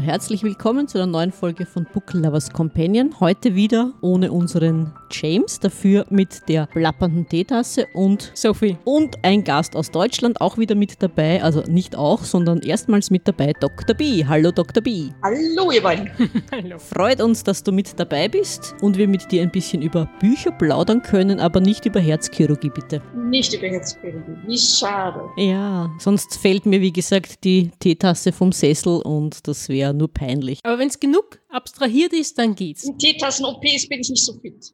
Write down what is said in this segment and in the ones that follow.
herzlich willkommen zu einer neuen Folge von Book Lovers Companion. Heute wieder ohne unseren James, dafür mit der plappernden Teetasse und Sophie. und ein Gast aus Deutschland auch wieder mit dabei. Also nicht auch, sondern erstmals mit dabei Dr. B. Hallo Dr. B. Hallo, ihr beiden. Hallo. Freut uns, dass du mit dabei bist und wir mit dir ein bisschen über Bücher plaudern können, aber nicht über Herzchirurgie bitte. Nicht über Herzchirurgie. Wie schade. Ja, sonst fällt mir wie gesagt die Teetasse vom Sessel und das wäre nur peinlich. Aber wenn es genug abstrahiert ist, dann geht's. In Teetassen-OPs bin ich nicht so fit.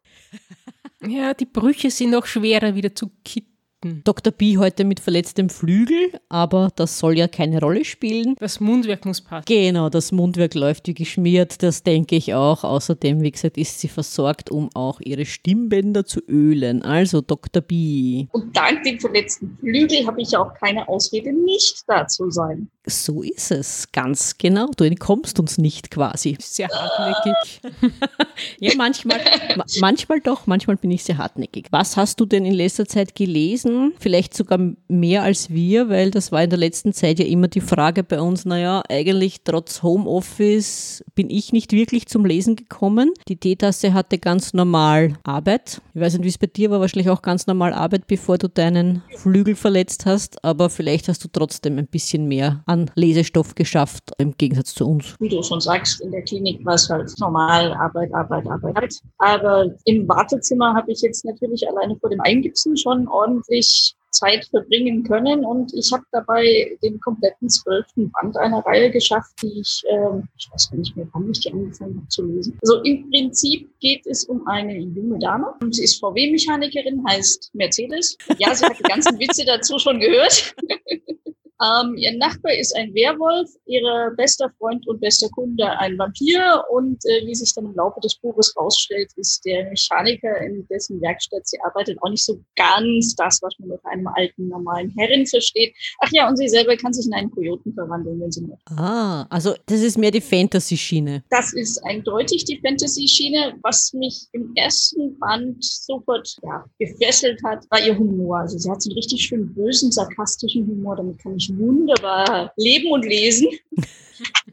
Ja, die Brüche sind noch schwerer wieder zu kitten. Dr. B heute mit verletztem Flügel, aber das soll ja keine Rolle spielen. Das Mundwerk muss passen. Genau, das Mundwerk läuft wie geschmiert, das denke ich auch. Außerdem, wie gesagt, ist sie versorgt, um auch ihre Stimmbänder zu ölen. Also Dr. B. Und dank dem verletzten Flügel habe ich ja auch keine Ausrede, nicht da zu sein. So ist es, ganz genau. Du entkommst uns nicht quasi. Sehr hartnäckig. Ja, manchmal, ma manchmal doch, manchmal bin ich sehr hartnäckig. Was hast du denn in letzter Zeit gelesen? Vielleicht sogar mehr als wir, weil das war in der letzten Zeit ja immer die Frage bei uns, naja, eigentlich trotz Homeoffice bin ich nicht wirklich zum Lesen gekommen. Die Teetasse hatte ganz normal Arbeit. Ich weiß nicht, wie es bei dir war, wahrscheinlich auch ganz normal Arbeit, bevor du deinen Flügel verletzt hast, aber vielleicht hast du trotzdem ein bisschen mehr an Lesestoff geschafft, im Gegensatz zu uns. Wie du schon sagst, in der Klinik war es halt normal, Arbeit, Arbeit, Arbeit. Aber im Wartezimmer habe ich jetzt natürlich alleine vor dem Eingipsen schon ordentlich Zeit verbringen können und ich habe dabei den kompletten zwölften Band einer Reihe geschafft, die ich, ähm, ich weiß gar nicht mehr, wann ich die angefangen habe zu lesen. Also im Prinzip geht es um eine junge Dame. Sie ist VW-Mechanikerin, heißt Mercedes. Ja, sie hat die ganzen Witze dazu schon gehört. Ähm, ihr Nachbar ist ein Werwolf, ihr bester Freund und bester Kunde ein Vampir und äh, wie sich dann im Laufe des Buches rausstellt, ist der Mechaniker, in dessen Werkstatt sie arbeitet, auch nicht so ganz das, was man unter einem alten, normalen Herrin versteht. Ach ja, und sie selber kann sich in einen Kojoten verwandeln, wenn sie möchte. Ah, also das ist mehr die Fantasy-Schiene. Das ist eindeutig die Fantasy-Schiene. Was mich im ersten Band sofort ja, gefesselt hat, war ihr Humor. Also sie hat so einen richtig schön bösen, sarkastischen Humor. Damit kann ich wunderbar leben und lesen.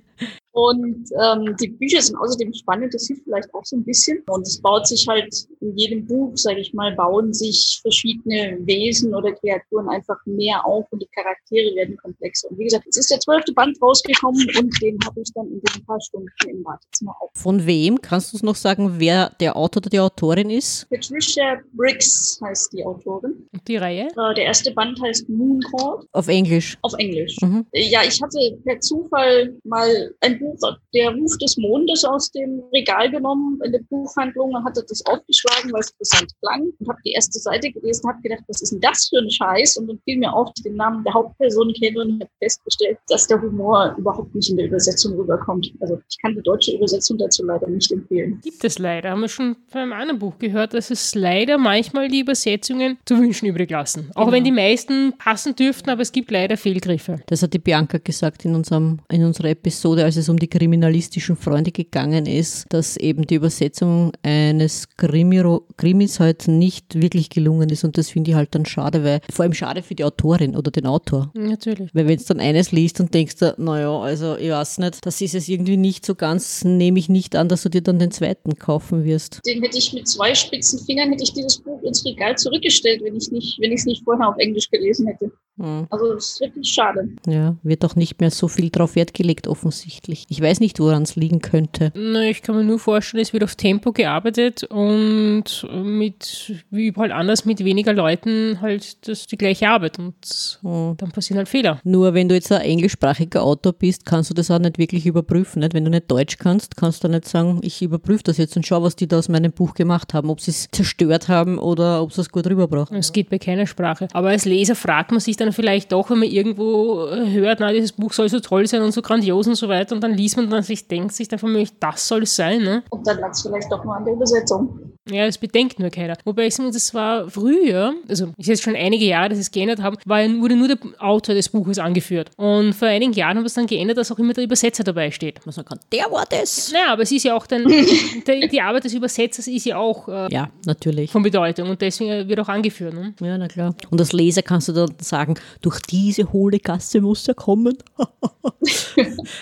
Und ähm, die Bücher sind außerdem spannend, das hilft vielleicht auch so ein bisschen. Und es baut sich halt in jedem Buch, sage ich mal, bauen sich verschiedene Wesen oder Kreaturen einfach mehr auf und die Charaktere werden komplexer. Und wie gesagt, es ist der zwölfte Band rausgekommen und den habe ich dann in den paar Stunden im Wartezimmer auf. Von wem? Kannst du uns noch sagen, wer der Autor oder die Autorin ist? Patricia Briggs heißt die Autorin. Und die Reihe? Äh, der erste Band heißt Mooncourt Auf Englisch. auf Englisch. Mhm. Ja, ich hatte per Zufall mal ein Buch, Der Ruf des Mondes, aus dem Regal genommen in der Buchhandlung und hatte das aufgeschlagen, weil es interessant klang und habe die erste Seite gelesen, habe gedacht, was ist denn das für ein Scheiß? Und dann fiel mir auf, den Namen der Hauptperson kenne und habe festgestellt, dass der Humor überhaupt nicht in der Übersetzung rüberkommt. Also ich kann die deutsche Übersetzung dazu leider nicht empfehlen. Gibt es leider. Haben wir schon bei einem anderen Buch gehört, dass es leider manchmal die Übersetzungen zu wünschen übrig lassen. Auch wenn die meisten passen dürften, aber es gibt leider Fehlgriffe. Das hat die Bianca gesagt in, unserem, in unserer Episode, als es um die kriminalistischen Freunde gegangen ist, dass eben die Übersetzung eines Krimiro, Krimis halt nicht wirklich gelungen ist. Und das finde ich halt dann schade, weil vor allem schade für die Autorin oder den Autor. Natürlich. Weil wenn du dann eines liest und denkst, naja, also ich weiß nicht, das ist es irgendwie nicht so ganz, nehme ich nicht an, dass du dir dann den zweiten kaufen wirst. Den hätte ich mit zwei spitzen Fingern hätte ich dieses Buch ins Regal zurückgestellt, wenn ich nicht, wenn ich es nicht vorher auf Englisch gelesen hätte. Hm. Also das ist wirklich schade. Ja, wird auch nicht mehr so viel drauf Wert gelegt, offensichtlich. Ich weiß nicht, woran es liegen könnte. Na, ich kann mir nur vorstellen, es wird auf Tempo gearbeitet und mit, wie überall anders, mit weniger Leuten halt das die gleiche Arbeit und Hm. dann passieren halt Fehler. Nur wenn du jetzt ein englischsprachiger Autor bist, kannst du das auch nicht wirklich überprüfen. Nicht? Wenn du nicht Deutsch kannst, kannst du nicht sagen, ich überprüfe das jetzt und schau, was die da aus meinem Buch gemacht haben, ob sie es zerstört haben oder ob sie es gut rüberbrachten. Es geht bei keiner Sprache. Aber als Leser fragt man sich dann vielleicht doch, wenn man irgendwo hört, na, dieses Buch soll so toll sein und so grandios und so weiter, und dann liest man dann sich, denkt sich dann von mir, das soll es sein, ne? Und dann lag es vielleicht doch nur an der Übersetzung. Ja, das bedenkt nur keiner. Wobei ich sage, das war früher, also ist jetzt schon einige Jahre, dass sie es geändert haben, war, wurde nur der Autor des Buches angeführt. Und vor einigen Jahren haben wir es dann geändert, dass auch immer der Übersetzer dabei steht. Was man kann, der war das. Naja, aber es ist ja auch dann, die, die Arbeit des Übersetzers ist ja auch äh, Ja, natürlich. von Bedeutung und deswegen wird auch angeführt. Ne? Ja, na klar. Und als Leser kannst du dann sagen, durch diese hohle Gasse muss er kommen.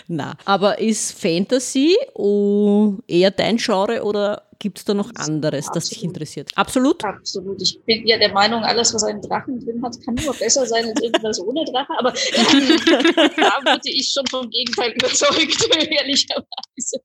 na, aber ist Fantasy oh, eher dein Genre oder gibt es da noch anderes, das dich Absolut. interessiert? Absolut? Absolut. Ich bin ja der Meinung, alles, was einen Drachen drin hat, kann nur besser sein als irgendwas ohne Drache. Aber da wurde ich schon vom Gegenteil überzeugt, ehrlicherweise.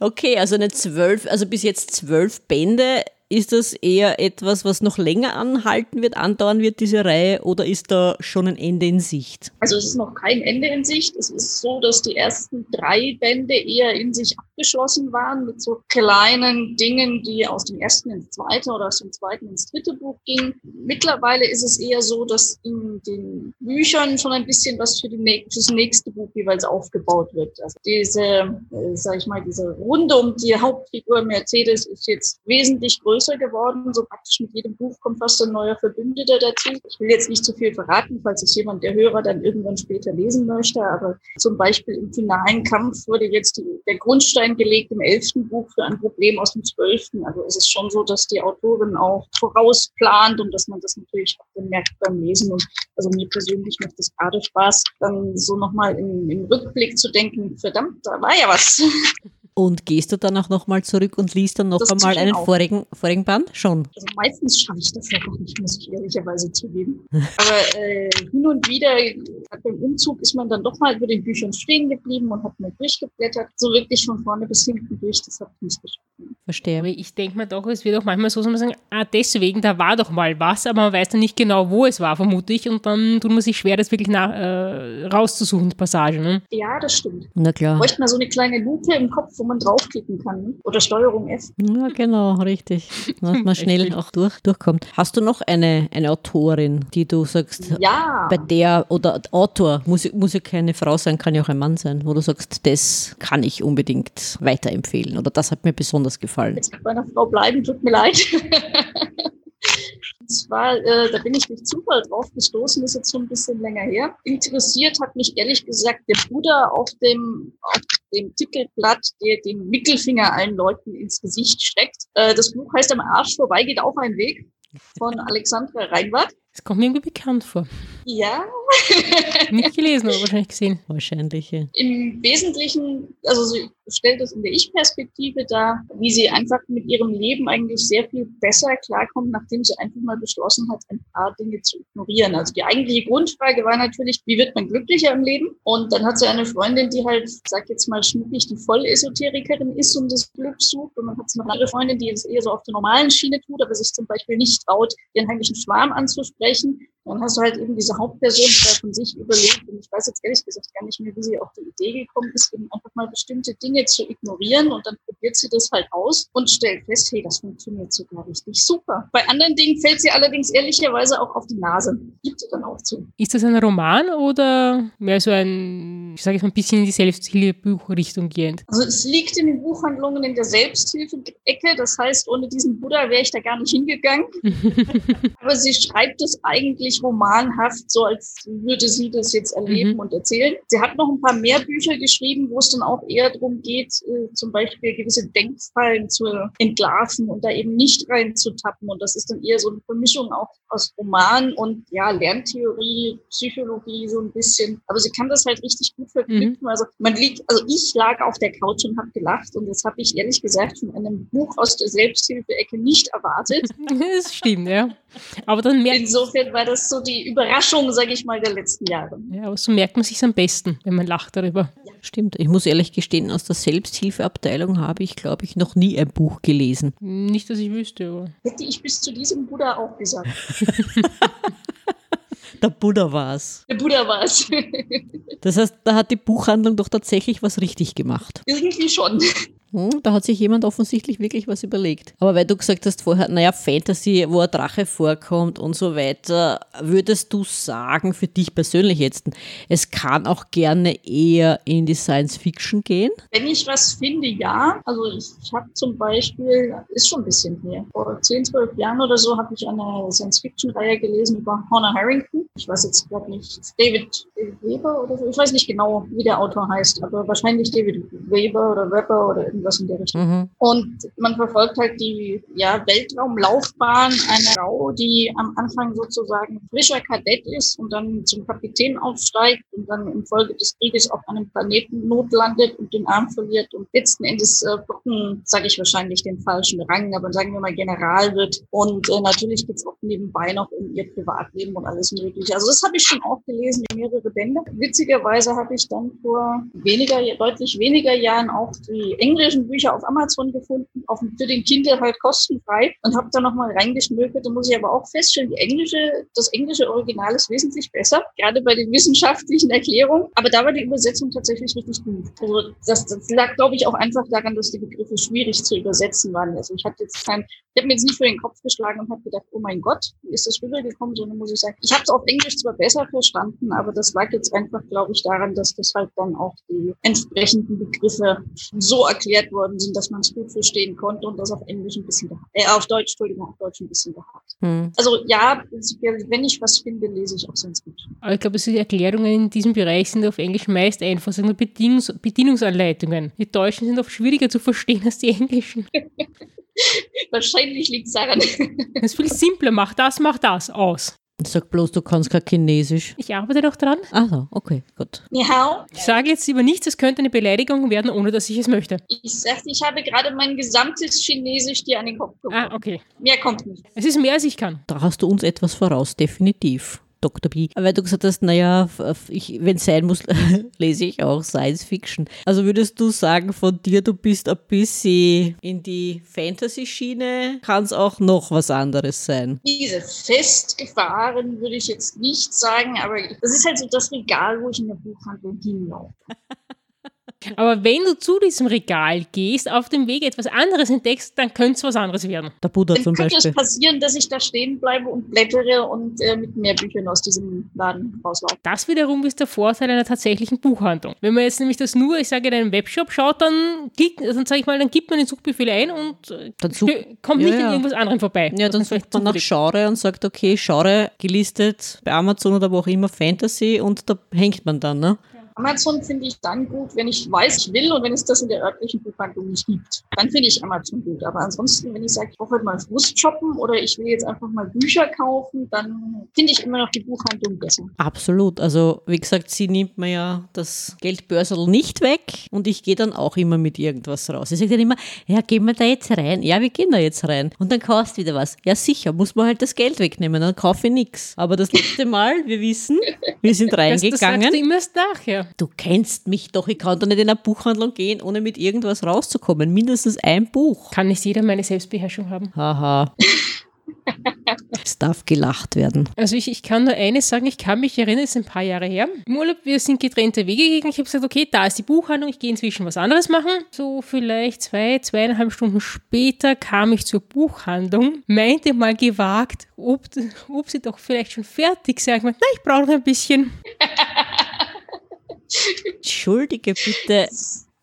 Okay, also eine zwölf, also bis jetzt zwölf Bände. Ist das eher etwas, was noch länger anhalten wird, andauern wird, diese Reihe, oder ist da schon ein Ende in Sicht? Also es ist noch kein Ende in Sicht. Es ist so, dass die ersten drei Bände eher in sich abgeschlossen waren mit so kleinen Dingen, die aus dem ersten ins zweite oder aus dem zweiten ins dritte Buch gingen. Mittlerweile ist es eher so, dass in den Büchern schon ein bisschen was für, die, nä- fürs nächste Buch jeweils aufgebaut wird. Also diese, äh, sag ich mal, diese Runde um die Hauptfigur Mercedes ist jetzt wesentlich größer geworden. So praktisch mit jedem Buch kommt fast ein neuer Verbündeter dazu. Ich will jetzt nicht zu viel verraten, falls es jemand der Hörer dann irgendwann später lesen möchte, aber zum Beispiel im finalen Kampf wurde jetzt die, der Grundstein gelegt im elften Buch für ein Problem aus dem zwölften. Also es ist schon so, dass die Autorin auch vorausplant und dass man das natürlich auch bemerkt beim Lesen. Und also mir persönlich macht es gerade Spaß, dann so nochmal im, im Rückblick zu denken, verdammt, da war ja was. Und gehst du dann auch nochmal zurück und liest dann noch Das einmal ich einen auch. vorigen, vorigen Band? Schon. Also meistens schaffe ich das ja auch nicht, muss ich ehrlicherweise zugeben. Aber äh, hin und wieder, beim Umzug, ist man dann doch mal über den Büchern stehen geblieben und hat mal durchgeblättert. So wirklich von vorne bis hinten durch, das hat nicht geschafft. Verstehe. Aber ich denke mir doch, es wird auch manchmal so, dass man sagen, ah, deswegen, da war doch mal was, aber man weiß dann nicht genau, wo es war, vermute ich, und dann tut man sich schwer, das wirklich nach, äh, rauszusuchen, die Passage. Ne? Ja, das stimmt. Na klar. Bräuchte mal so eine kleine Lupe im Kopf, wo man draufklicken kann. Oder Steuerung F. Ja, genau, richtig. Dass man schnell auch durch, durchkommt. Hast du noch eine, eine Autorin, die du sagst, Ja. bei der, oder Autor, muss, muss ja keine Frau sein, kann ja auch ein Mann sein, wo du sagst, das kann ich unbedingt weiterempfehlen oder das hat mir besonders gefallen. jetzt bei einer Frau bleiben, tut mir leid. Und zwar, äh, da bin ich durch Zufall drauf gestoßen, ist jetzt schon ein bisschen länger her. Interessiert hat mich ehrlich gesagt der Bruder auf dem, auf dem Titelblatt, der den Mittelfinger allen Leuten ins Gesicht streckt. Äh, das Buch heißt Am Arsch vorbei geht auch ein Weg von Alexandra Reinwart. Das kommt mir irgendwie bekannt vor. Ja, Nicht gelesen, aber wahrscheinlich gesehen. Wahrscheinlich. ja. im Wesentlichen, also sie stellt es in der Ich-Perspektive dar, wie sie einfach mit ihrem Leben eigentlich sehr viel besser klarkommt, nachdem sie einfach mal beschlossen hat, ein paar Dinge zu ignorieren. Also die eigentliche Grundfrage war natürlich, wie wird man glücklicher im Leben? Und dann hat sie eine Freundin, die halt, sag jetzt mal schnuckig, die Vollesoterikerin ist und das Glück sucht. Und dann hat sie noch eine andere Freundin, die es eher so auf der normalen Schiene tut, aber sich zum Beispiel nicht traut, ihren heimlichen Schwarm anzusprechen. Dann hast du halt eben diese Hauptperson, die von sich überlegt. Und ich weiß jetzt ehrlich gesagt gar nicht mehr, wie sie auf die Idee gekommen ist, eben einfach mal bestimmte Dinge zu ignorieren. Und dann probiert sie das halt aus und stellt fest, hey, das funktioniert sogar richtig super. Bei anderen Dingen fällt sie allerdings ehrlicherweise auch auf die Nase. Gibt sie dann auch zu. Ist das ein Roman oder mehr so ein, ich sage jetzt mal ein bisschen in die Selbsthilfebuchrichtung gehend? Also es liegt in den Buchhandlungen in der Selbsthilfe-Ecke. Das heißt, ohne diesen Buddha wäre ich da gar nicht hingegangen. Aber sie schreibt es eigentlich romanhaft, so als würde sie das jetzt erleben Mhm. und erzählen. Sie hat noch ein paar mehr Bücher geschrieben, wo es dann auch eher darum geht, äh, zum Beispiel gewisse Denkfallen zu entlarven und da eben nicht reinzutappen. Und das ist dann eher so eine Vermischung auch aus Roman und ja, Lerntheorie, Psychologie so ein bisschen. Aber sie kann das halt richtig gut verknüpfen. Also man liegt, also ich lag auf der Couch und habe gelacht und das habe ich ehrlich gesagt von einem Buch aus der Selbsthilfe-Ecke nicht erwartet. Das stimmt, ja. Aber dann merkt, Insofern war das so die Überraschung, sage ich mal, der letzten Jahre. ja, aber so merkt man sich am besten, wenn man lacht darüber. Stimmt. Ich muss ehrlich gestehen, aus der Selbsthilfeabteilung habe ich, glaube ich, noch nie ein Buch gelesen. Nicht, dass ich wüsste, aber. Hätte ich bis zu diesem Buddha auch gesagt. Der Buddha war's. Der Buddha war es. Das heißt, da hat die Buchhandlung doch tatsächlich was richtig gemacht. Irgendwie schon. Hm, da hat sich jemand offensichtlich wirklich was überlegt. Aber weil du gesagt hast vorher, naja, Fantasy, wo ein Drache vorkommt und so weiter, würdest du sagen, für dich persönlich jetzt, es kann auch gerne eher in die Science Fiction gehen? Wenn ich was finde, ja. Also ich, ich habe zum Beispiel, ist schon ein bisschen her, vor 10, 12 Jahren oder so habe ich eine Science-Fiction-Reihe gelesen über Hannah Harrington. Ich weiß jetzt gerade nicht, David Weber oder so. Ich weiß nicht genau, wie der Autor heißt, aber wahrscheinlich David Weber oder Webber oder irgendwas in der Richtung. Mhm. Und man verfolgt halt die ja, Weltraumlaufbahn einer Frau, die am Anfang sozusagen frischer Kadett ist und dann zum Kapitän aufsteigt und dann im Folge des Krieges auf einem Planeten notlandet und den Arm verliert und letzten Endes äh, sage ich wahrscheinlich den falschen Rang, aber sagen wir mal General wird. Und äh, natürlich geht's auch nebenbei noch um ihr Privatleben und alles mögliche. Also das habe ich schon auch gelesen, mehrere Bände. Witzigerweise habe ich dann vor weniger, deutlich weniger Jahren auch die englischen Bücher auf Amazon gefunden, auf, für den Kindle halt kostenfrei und habe da nochmal reingeschmökert. Da muss ich aber auch feststellen, die englische, das englische Original ist wesentlich besser, gerade bei den wissenschaftlichen Erklärungen. Aber da war die Übersetzung tatsächlich richtig gut. Also das, das lag, glaube ich, auch einfach daran, dass die Begriffe schwierig zu übersetzen waren. Also ich hatte jetzt kein, ich habe mir jetzt nicht vor den Kopf geschlagen und habe gedacht, oh mein Gott, wie ist das rübergekommen, sondern muss ich sagen, ich habe es auf Englisch zwar besser verstanden, aber das lag jetzt einfach, glaube ich, daran, dass das halt dann auch die entsprechenden Begriffe so erklärt worden sind, dass man es gut verstehen konnte und das auf Englisch ein bisschen äh, auf Deutsch, Entschuldigung, auf Deutsch ein bisschen gehabt. Hm. Also ja, wenn ich was finde, lese ich auch sonst gut. Aber ich glaube, die Erklärungen in diesem Bereich sind auf Englisch meist einfach, sagen wir Bedienungs Bedienungsanleitungen. Die Deutschen sind oft schwieriger zu verstehen als die Englischen. Wahrscheinlich liegt es daran. Das ist viel simpler. Mach das, mach das. Aus. Sag bloß, du kannst kein Chinesisch. Ich arbeite noch dran. Aha, okay, gut. Ja. Ich sage jetzt lieber nichts, es könnte eine Beleidigung werden, ohne dass ich es möchte. Ich sagte, ich habe gerade mein gesamtes Chinesisch dir an den Kopf geworfen. Ah, okay. Mehr kommt nicht. Es ist mehr, als ich kann. Da hast du uns etwas voraus, definitiv. Dr. B. Weil du gesagt hast, naja, wenn es sein muss, lese ich auch Science Fiction. Also würdest du sagen von dir, du bist ein bisschen in die Fantasy-Schiene, kann es auch noch was anderes sein? Diese festgefahren würde ich jetzt nicht sagen, aber das ist halt so das Regal, wo ich in der Buchhandlung hinlaufe. Aber wenn du zu diesem Regal gehst, auf dem Weg etwas anderes entdeckst, dann könnte es was anderes werden. Der Buddha dann zum könnte Beispiel. es passieren, dass ich da stehen bleibe und blättere und äh, mit mehr Büchern aus diesem Laden rauslaufe. Das wiederum ist der Vorteil einer tatsächlichen Buchhandlung. Wenn man jetzt nämlich das nur, ich sage, in einem Webshop schaut, dann, dann sage ich mal, dann gibt man den Suchbefehl ein und äh, dann such, kommt ja, nicht ja. in irgendwas anderem vorbei. Ja, dann sucht man nach Genre und sagt, okay, Genre gelistet bei Amazon oder wo auch immer Fantasy und da hängt man dann, ne? Amazon finde ich dann gut, wenn ich weiß, ich will und wenn es das in der örtlichen Buchhandlung nicht gibt. Dann finde ich Amazon gut. Aber ansonsten, wenn ich sage, ich brauche heute mal Frust shoppen oder ich will jetzt einfach mal Bücher kaufen, dann finde ich immer noch die Buchhandlung besser. Absolut. Also, wie gesagt, sie nimmt mir ja das Geldbörsel nicht weg und ich gehe dann auch immer mit irgendwas raus. Sie sagt dann immer, ja, gehen wir da jetzt rein? Ja, wir gehen da jetzt rein. Und dann kaufst du wieder was. Ja, sicher, muss man halt das Geld wegnehmen, dann kaufe ich nichts. Aber das letzte Mal, wir wissen, wir sind reingegangen. Das, das sagst du immer erst nachher. Du kennst mich doch, ich kann doch nicht in eine Buchhandlung gehen, ohne mit irgendwas rauszukommen. Mindestens ein Buch. Kann nicht jeder meine Selbstbeherrschung haben? Haha. es darf gelacht werden. Also ich, ich kann nur eines sagen, ich kann mich erinnern, es ist ein paar Jahre her. Im Urlaub, wir sind getrennte Wege gegangen. Ich habe gesagt, okay, da ist die Buchhandlung, ich gehe inzwischen was anderes machen. So vielleicht zwei, zweieinhalb Stunden später kam ich zur Buchhandlung, meinte mal gewagt, ob, ob sie doch vielleicht schon fertig sei. Ich meinte, na, ich brauche noch ein bisschen. Entschuldige bitte.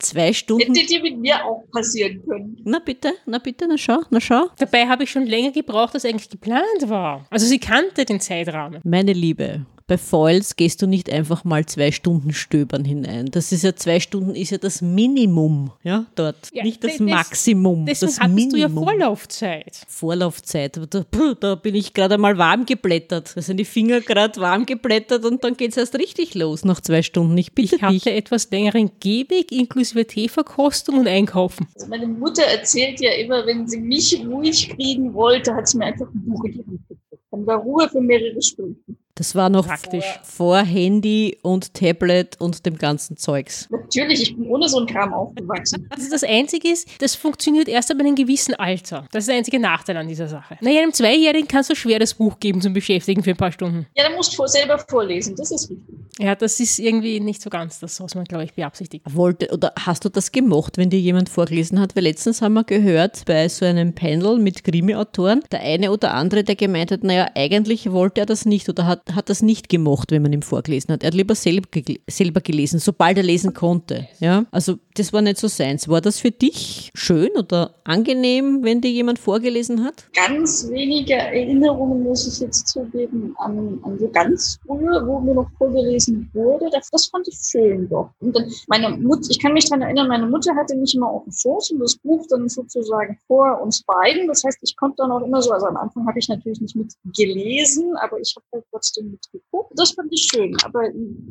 Zwei Stunden. Hätte dir mit mir auch passieren können. Na bitte, na bitte, na schau, na schau. Dabei habe ich schon länger gebraucht, als eigentlich geplant war. Also sie kannte den Zeitrahmen. Meine Liebe, bei Foils gehst du nicht einfach mal zwei Stunden stöbern hinein. Das ist ja zwei Stunden ist ja das Minimum, ja, dort. Ja, nicht das des- Maximum. Deswegen das hattest Minimum. du ja Vorlaufzeit. Vorlaufzeit. Da, da bin ich gerade mal warm geblättert. Da sind die Finger gerade warm geblättert und dann geht es erst richtig los nach zwei Stunden. Ich bitte Ich hatte dich. etwas längeren Gehweg inklusive Teeverkostung und Einkaufen. Also meine Mutter erzählt ja immer, wenn sie mich ruhig kriegen wollte, hat sie mir einfach ein Buch in die Hand gedrückt. Dann war Ruhe für mehrere Stunden. Das war noch Praktisch. vor Handy und Tablet und dem ganzen Zeugs. Natürlich, ich bin ohne so einen Kram aufgewachsen. Also das Einzige ist, das funktioniert erst ab einem gewissen Alter. Das ist der einzige Nachteil an dieser Sache. Naja, einem Zweijährigen kannst du schwer das Buch geben zum Beschäftigen für ein paar Stunden. Ja, dann musst du vor- selber vorlesen, das ist richtig. Ja, das ist irgendwie nicht so ganz das, was man, glaube ich, beabsichtigt. Wollte, oder hast du das gemocht, wenn dir jemand vorgelesen hat? Weil letztens haben wir gehört, bei so einem Panel mit Krimi-Autoren, der eine oder andere, der gemeint hat, naja, eigentlich wollte er das nicht oder hat, hat das nicht gemocht, wenn man ihm vorgelesen hat. Er hat lieber selber, selber gelesen, sobald er lesen konnte. Ja, also das war nicht so seins. War das für dich schön oder angenehm, wenn dir jemand vorgelesen hat? Ganz wenige Erinnerungen, muss ich jetzt zugeben, an, an so ganz früher, wo mir noch vorgelesen wurde. Das, das fand ich schön doch. Und dann meine Mutter, ich kann mich daran erinnern, meine Mutter hatte mich immer auf dem Schoß und das Buch dann sozusagen vor uns beiden. Das heißt, ich konnte dann auch immer so, also am Anfang habe ich natürlich nicht mitgelesen, aber ich habe halt trotzdem mitgeguckt. Das fand ich schön. Aber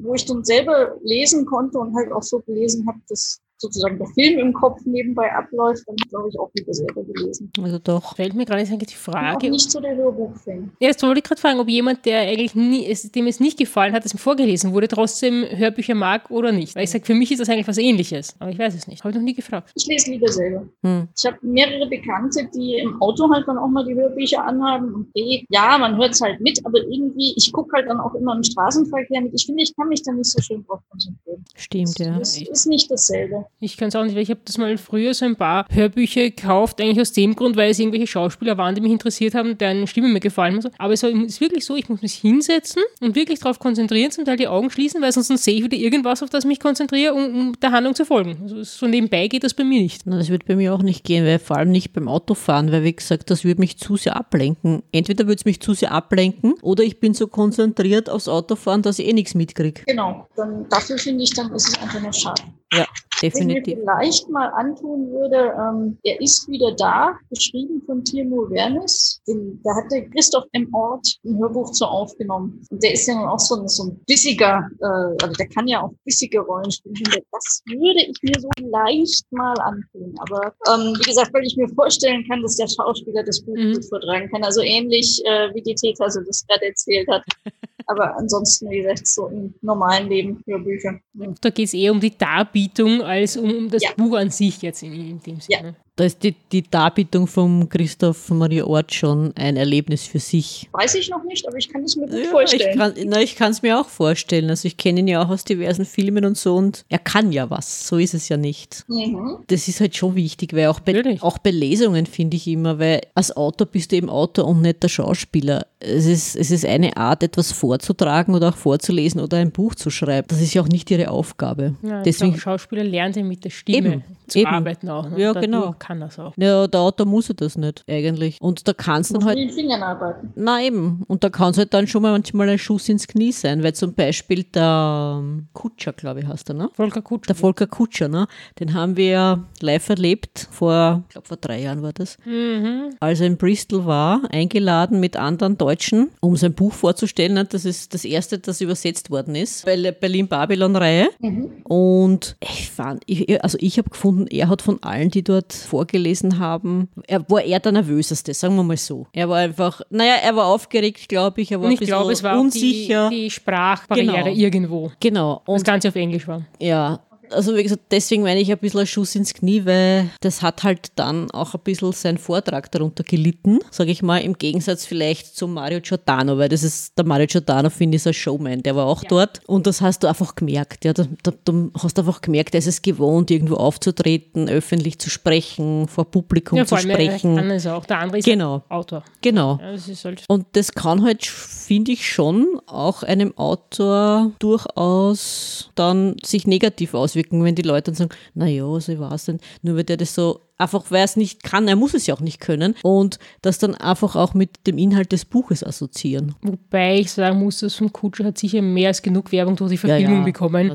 wo ich dann selber lesen konnte und halt auch so gelesen habe, das sozusagen der Film im Kopf nebenbei abläuft, dann glaube ich auch lieber selber gelesen. Also doch. Fällt mir gerade die Frage. Ich nicht so der Hörbuchfan. Ja, jetzt wollte ich gerade fragen, ob jemand, der eigentlich nie, dem es nicht gefallen hat, dass ihm vorgelesen wurde, trotzdem Hörbücher mag oder nicht. Weil ich sage, für mich ist das eigentlich was ähnliches. Aber ich weiß es nicht. Habe ich noch nie gefragt. Ich lese lieber selber. Hm. Ich habe mehrere Bekannte, die im Auto halt dann auch mal die Hörbücher anhaben und B, ja, man hört es halt mit, aber irgendwie, ich gucke halt dann auch immer im Straßenverkehr mit. Ich finde, ich kann mich da nicht so schön drauf konzentrieren. Stimmt, ja. Das ist nicht dasselbe. Ich kann es auch nicht, weil ich habe das mal früher so ein paar Hörbücher gekauft, eigentlich aus dem Grund, weil es irgendwelche Schauspieler waren, die mich interessiert haben, deren Stimme mir gefallen muss. Aber es ist wirklich so, ich muss mich hinsetzen und wirklich darauf konzentrieren, zum Teil die Augen schließen, weil sonst sehe ich wieder irgendwas, auf das ich mich konzentriere, um, um der Handlung zu folgen. Also so nebenbei geht das bei mir nicht. Na, das wird bei mir auch nicht gehen, weil vor allem nicht beim Autofahren, weil wie gesagt, das würde mich zu sehr ablenken. Entweder würde es mich zu sehr ablenken oder ich bin so konzentriert aufs Autofahren, dass ich eh nichts mitkriege. Genau, dann dafür finde ich, dann ist es einfach nur schade. Ja, definitiv. Ich mir vielleicht mal antun würde, ähm, er ist wieder da, geschrieben von Timo Wernes. da hat der Christoph M. Ort ein Hörbuch zu aufgenommen. Und der ist ja nun auch so ein, so ein bissiger, äh, also der kann ja auch bissige Rollen spielen. Das würde ich mir so leicht mal antun. Aber ähm, wie gesagt, weil ich mir vorstellen kann, dass der Schauspieler das Buch mhm. gut vortragen kann. Also ähnlich äh, wie die Täter also das gerade erzählt hat. Aber ansonsten, wie gesagt, so im normalen Leben Hörbücher. Da geht es eher um die Darbietung als um, um das ja. Buch an sich jetzt in, in dem Sinne. Ja. Da ist die, die Darbietung von Christoph Maria Ort schon ein Erlebnis für sich. Weiß ich noch nicht, aber ich kann es mir gut ja, vorstellen. Ich kann es mir auch vorstellen. Also ich kenne ihn ja auch aus diversen Filmen und so und er kann ja was. So ist es ja nicht. Mhm. Das ist halt schon wichtig, weil auch bei, auch bei Lesungen finde ich immer, weil als Autor bist du eben Autor und nicht der Schauspieler. Es ist, es ist eine Art, etwas vorzutragen oder auch vorzulesen oder ein Buch zu schreiben. Das ist ja auch nicht ihre Aufgabe. Ja, Deswegen Schauspieler lernt ja mit der Stimme eben, zu eben. arbeiten auch. Ne? Ja, genau kann das auch. Ja, der Autor muss er das nicht eigentlich. Und da kannst du dann halt. Mit den Fingern arbeiten. Na eben. Und da kann es halt dann schon mal manchmal ein Schuss ins Knie sein, weil zum Beispiel der ähm, Kutscher, glaube ich, heißt er, ne? Volker Kutscher. Der Volker Kutscher, ne? Den haben wir live erlebt vor, ich glaube, vor drei Jahren war das. Mhm. Als er in Bristol war, eingeladen mit anderen Deutschen, um sein Buch vorzustellen. Das ist das erste, das übersetzt worden ist, bei der Berlin-Babylon-Reihe. Mhm. Und ich fand, ich, also ich habe gefunden, er hat von allen, die dort vor vorgelesen haben, er, war er der Nervöseste, sagen wir mal so. Er war einfach, naja, er war aufgeregt, glaube ich, er war Und ich glaube, es war unsicher. Die, die Sprachbarriere genau. irgendwo. Genau. Und das Ganze auf Englisch war. Ja, also wie gesagt, deswegen meine ich ein bisschen ein Schuss ins Knie, weil das hat halt dann auch ein bisschen sein Vortrag darunter gelitten, sage ich mal, im Gegensatz vielleicht zu Mario Giordano, weil das ist, der Mario Giordano, finde ich, ist ein Showman, der war auch ja. dort und das hast du einfach gemerkt, ja, da, du hast einfach gemerkt, er ist es gewohnt, irgendwo aufzutreten, öffentlich zu sprechen, vor Publikum ja, zu sprechen. Kann es auch, der andere ist genau. Autor. Genau. Ja, das halt und das kann halt, finde ich schon, auch einem Autor durchaus dann sich negativ auswirken auswirken, wenn die Leute dann sagen, naja, so war es denn, nur weil der das so einfach weil er es nicht kann, er muss es ja auch nicht können und das dann einfach auch mit dem Inhalt des Buches assoziieren. Wobei ich sagen muss, das vom Kutscher hat sicher mehr als genug Werbung durch die Verfilmung ja, ja, bekommen.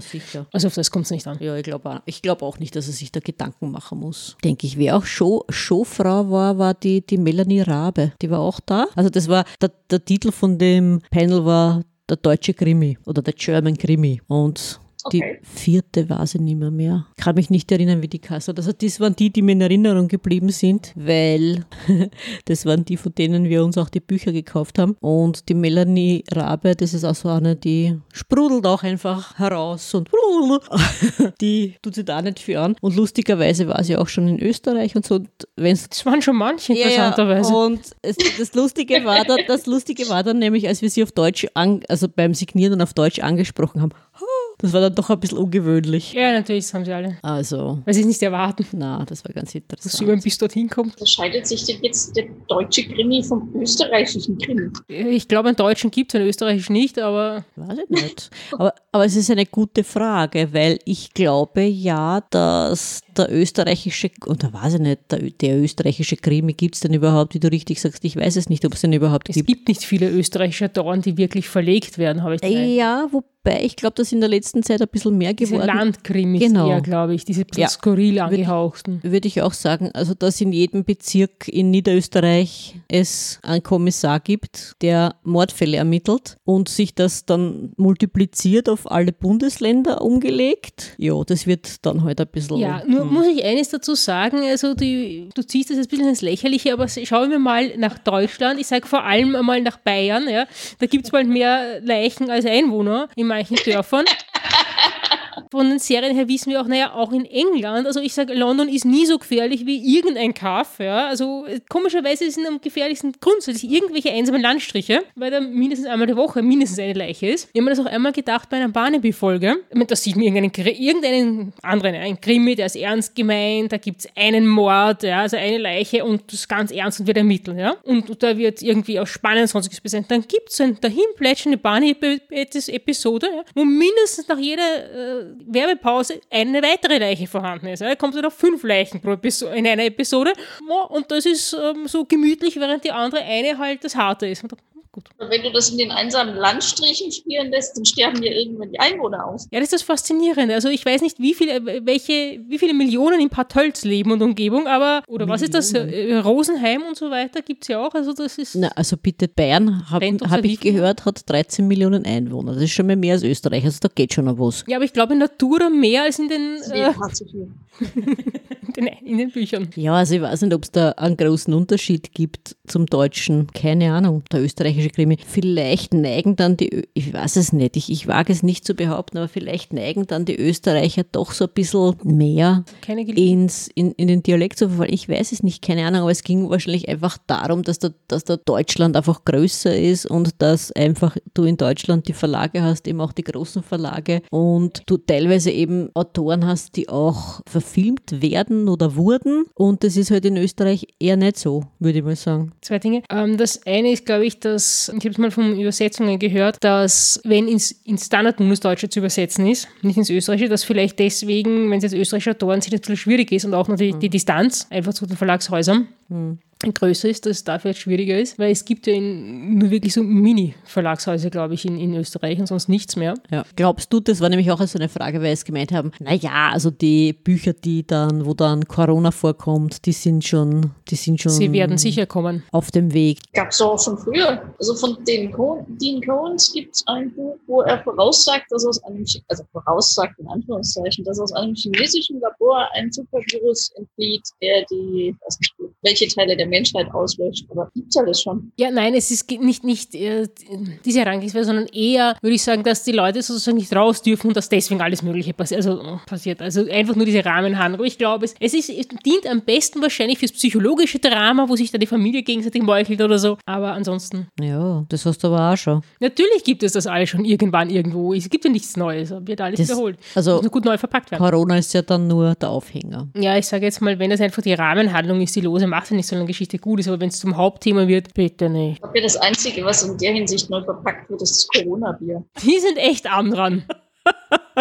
Also auf das kommt es nicht an. Ja, ich glaube ich glaub auch nicht, dass er sich da Gedanken machen muss. Denke ich. Wer auch Show, Showfrau war, war die, die Melanie Rabe. Die war auch da. Also das war, der, der Titel von dem Panel war der deutsche Krimi oder der German Krimi. Und die vierte war sie nicht mehr mehr. Kann mich nicht erinnern, wie die Kasse. Also das waren die, die mir in Erinnerung geblieben sind, weil das waren die, von denen wir uns auch die Bücher gekauft haben. Und die Melanie Rabe, das ist auch so eine, die sprudelt auch einfach heraus und die tut sich da nicht für an. Und lustigerweise war sie auch schon in Österreich und so. Und wenn's Das waren schon manche interessanterweise. und es, das, Lustige war dann, das Lustige war dann nämlich, als wir sie auf Deutsch, an, also beim Signieren dann auf Deutsch angesprochen haben, das war dann doch ein bisschen ungewöhnlich. Ja, natürlich, das haben sie alle. Also, Weil sie es nicht erwarten, na, das war ganz dass interessant. über bis dorthin kommt. Unterscheidet sich denn jetzt der deutsche Krimi vom österreichischen Krimi? Ich glaube, einen Deutschen gibt es, einen Österreichischen nicht, aber Weiß ich nicht. Aber, aber es ist eine gute Frage, weil ich glaube ja, dass der österreichische, oder weiß ich nicht, der, der österreichische Krimi gibt es denn überhaupt, wie du richtig sagst. Ich weiß es nicht, ob es den überhaupt es gibt. gibt nicht viele österreichische Autoren, die wirklich verlegt werden, habe ich Eindruck. Ja, wobei ich glaube, dass in der letzten Zeit ein bisschen mehr geworden Landkrimis Genau. eher, glaube ich, diese Ja. skurril angehauchten. würde ich auch sagen, also dass in jedem Bezirk in Niederösterreich es einen Kommissar gibt, der Mordfälle ermittelt und sich das dann multipliziert auf alle Bundesländer umgelegt. Ja, das wird dann halt ein bisschen. Ja, nur muss ich eines dazu sagen, also die, du ziehst das jetzt ein bisschen ins Lächerliche, aber schauen wir mal nach Deutschland, ich sage vor allem einmal nach Bayern, ja, da gibt es bald mehr Leichen als Einwohner war ich nicht für offen. Von den Serien her wissen wir auch, naja, auch in England, also ich sage, London ist nie so gefährlich wie irgendein Kaff, ja, also äh, komischerweise sind am gefährlichsten grundsätzlich irgendwelche einsamen Landstriche, weil da mindestens einmal die Woche mindestens eine Leiche ist. Ich habe mir das auch einmal gedacht bei einer Barnaby-Folge, da sieht man irgendeinen, irgendeinen anderen, ein Krimi, der ist ernst gemeint, da gibt es einen Mord, ja, also eine Leiche und das ist ganz ernst und wird ermittelt, ja, und da wird irgendwie auch spannend sonstiges präsent. Dann gibt es eine dahinplätschende Barney-Episode, ja, wo mindestens nach jeder äh, Werbepause eine weitere Leiche vorhanden ist. Da kommt dann auf fünf Leichen pro Episo in einer Episode und das ist ähm, so gemütlich, während die andere eine halt das Harte ist. Und Gut. Wenn du das in den einsamen Landstrichen spielen lässt, dann sterben ja irgendwann die Einwohner aus. Ja, das ist das Faszinierende. Also ich weiß nicht, wie viele, welche, wie viele Millionen in Tölz leben und Umgebung, aber, oder was ist das? Äh, Rosenheim und so weiter gibt es ja auch. Also das ist. Na, also bitte, Bayern, habe hab ich gehört, hat 13 Millionen Einwohner. Das ist schon mal mehr als Österreich, also da geht schon noch was. Ja, aber ich glaube in Natura mehr als in den, Das äh, in den, in den Büchern. Ja, also ich weiß nicht, ob es da einen großen Unterschied gibt zum Deutschen. Keine Ahnung, der österreichische Krimi. Vielleicht neigen dann die, ich weiß es nicht, ich, ich wage es nicht zu behaupten, aber vielleicht neigen dann die Österreicher doch so ein bisschen mehr ins, in, in den Dialekt zu verfallen. Ich weiß es nicht, keine Ahnung, aber es ging wahrscheinlich einfach darum, dass da, dass da Deutschland einfach größer ist und dass einfach du in Deutschland die Verlage hast, eben auch die großen Verlage und du teilweise eben Autoren hast, die auch verfilmt werden oder wurden und das ist halt in Österreich eher nicht so, würde ich mal sagen. Zwei Dinge. Ähm, das eine ist, glaube ich, dass, ich habe es mal von Übersetzungen gehört, dass wenn ins, ins Standard-Bundesdeutsche zu übersetzen ist, nicht ins Österreichische, dass vielleicht deswegen, wenn es jetzt österreichische Autoren sind, ein bisschen schwierig ist und auch noch die, die Distanz einfach zu den Verlagshäusern größer ist, dass es dafür jetzt schwieriger ist, weil es gibt ja in, nur wirklich so Mini-Verlagshäuser, glaube ich, in, in Österreich und sonst nichts mehr. Ja. Glaubst du, das war nämlich auch so eine Frage, weil es gemeint haben, naja, also die Bücher, die dann, wo dann Corona vorkommt, die sind schon, die sind schon Sie werden sicher kommen. auf dem Weg. Gab es auch schon früher. Also von den Co Dean Cohns gibt es ein Buch, wo er voraussagt, dass aus einem, also voraussagt in Anführungszeichen, dass aus einem chinesischen Labor ein Supervirus entflieht, der die, weiß nicht, welche Teile der Menschheit auslöscht. Aber gibt's alles schon. Ja, nein, es ist nicht, nicht äh, diese Herangehensweise, sondern eher, würde ich sagen, dass die Leute sozusagen nicht raus dürfen und dass deswegen alles Mögliche passi also, passiert. Also einfach nur diese Rahmenhandlung. Aber ich glaube, es, es, ist, es dient am besten wahrscheinlich fürs psychologische Drama, wo sich dann die Familie gegenseitig meuchelt oder so. Aber ansonsten, Ja, das hast du aber auch schon. natürlich gibt es das alles schon irgendwann irgendwo. Es gibt ja nichts Neues, wird alles Das- wiederholt. also- gut neu verpackt werden. Corona ist ja dann nur der Aufhänger. Ja, ich sage jetzt mal, wenn das einfach die Rahmenhandlung ist, die lose macht ja nicht so eine Geschichte gut ist, aber wenn es zum Hauptthema wird, bitte nicht. Ich glaube, das Einzige, was in der Hinsicht neu verpackt wird, ist das Corona-Bier. Die sind echt arm dran.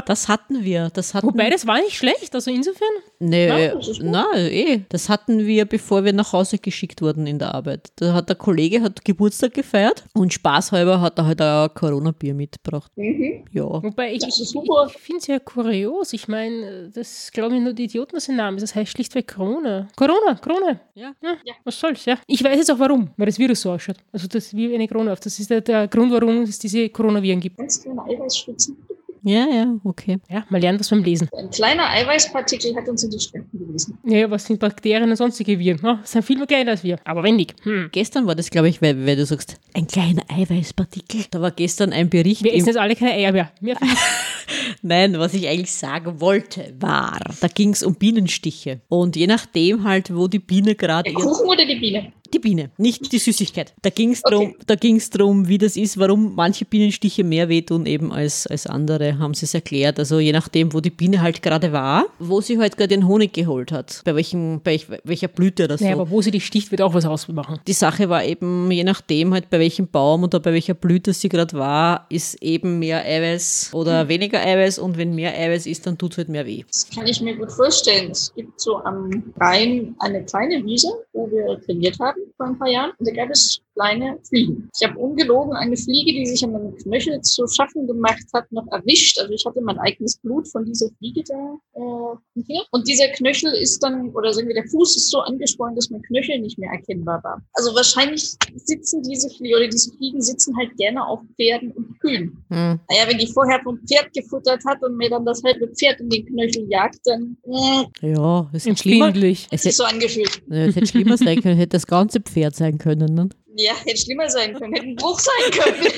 Das hatten wir. Das hatten, Wobei, das war nicht schlecht, also insofern. nee, Ja, das na, eh. Das hatten wir, bevor wir nach Hause geschickt wurden in der Arbeit. Da hat der Kollege hat Geburtstag gefeiert und spaßhalber hat er halt ein Corona-Bier mitgebracht. Mhm. Ja. Wobei, ich, ich, ich finde es ja kurios. Ich meine, das glaube ich nur die Idioten, dass ein Name ist. Das heißt schlichtweg Corona. Corona, Corona. Ja. ja. Was soll's, ja. Ich weiß jetzt auch warum, weil das Virus so ausschaut. Also das ist wie eine Corona. Das ist der, der Grund, warum es diese Coronaviren gibt. Ganz kleine Eiweißspitzen. Ja, ja, okay. Ja, man lernt was beim Lesen. Ein kleiner Eiweißpartikel hat uns in die Ständen gewiesen. Ja, was sind Bakterien und sonstige Viren? Ja, sind viel mehr kleiner als wir, aber wendig. Hm. Gestern war das, glaube ich, weil, weil du sagst, ein kleiner Eiweißpartikel. Da war gestern ein Bericht. Wir essen jetzt alle keine Eier mehr. mehr Nein, was ich eigentlich sagen wollte, war, da ging es um Bienenstiche. Und je nachdem halt, wo die Biene gerade Der Kuchen oder die Biene? Die Biene, nicht die Süßigkeit. Da ging es Okay. drum, wie das ist, warum manche Bienenstiche mehr wehtun eben als, als andere, haben sie es erklärt. Also je nachdem, wo die Biene halt gerade war, wo sie halt gerade den Honig geholt hat, bei, welchem, bei welcher Blüte oder so. Naja, aber wo sie die sticht, wird auch was ausmachen. die Sache war eben, je nachdem halt bei welchem Baum oder bei welcher Blüte sie gerade war, ist eben mehr Eiweiß oder weniger Eiweiß und wenn mehr Eiweiß ist, dann tut es halt mehr weh. Das kann ich mir gut vorstellen. Es gibt so am Rhein eine kleine Wiese, wo wir trainiert haben vor ein gab es kleine Fliegen. Ich habe ungelogen eine Fliege, die sich an meinem Knöchel zu schaffen gemacht hat, noch erwischt. Also ich hatte mein eigenes Blut von dieser Fliege da äh, hier. Und dieser Knöchel ist dann, oder sagen wir, der Fuß ist so angeschwollen, dass mein Knöchel nicht mehr erkennbar war. Also wahrscheinlich sitzen diese Fliegen, oder diese Fliegen sitzen halt gerne auf Pferden und Kühen. Hm. Naja, wenn die vorher vom Pferd gefuttert hat und mir dann das halbe Pferd in den Knöchel jagt, dann äh, Ja, es hätte schlimmer, es ist so angefühlt. ja, es hätte schlimmer sein können, hätte das ganze Pferd sein können. Ne? Ja, hätte schlimmer sein können, hätte ein Bruch sein können.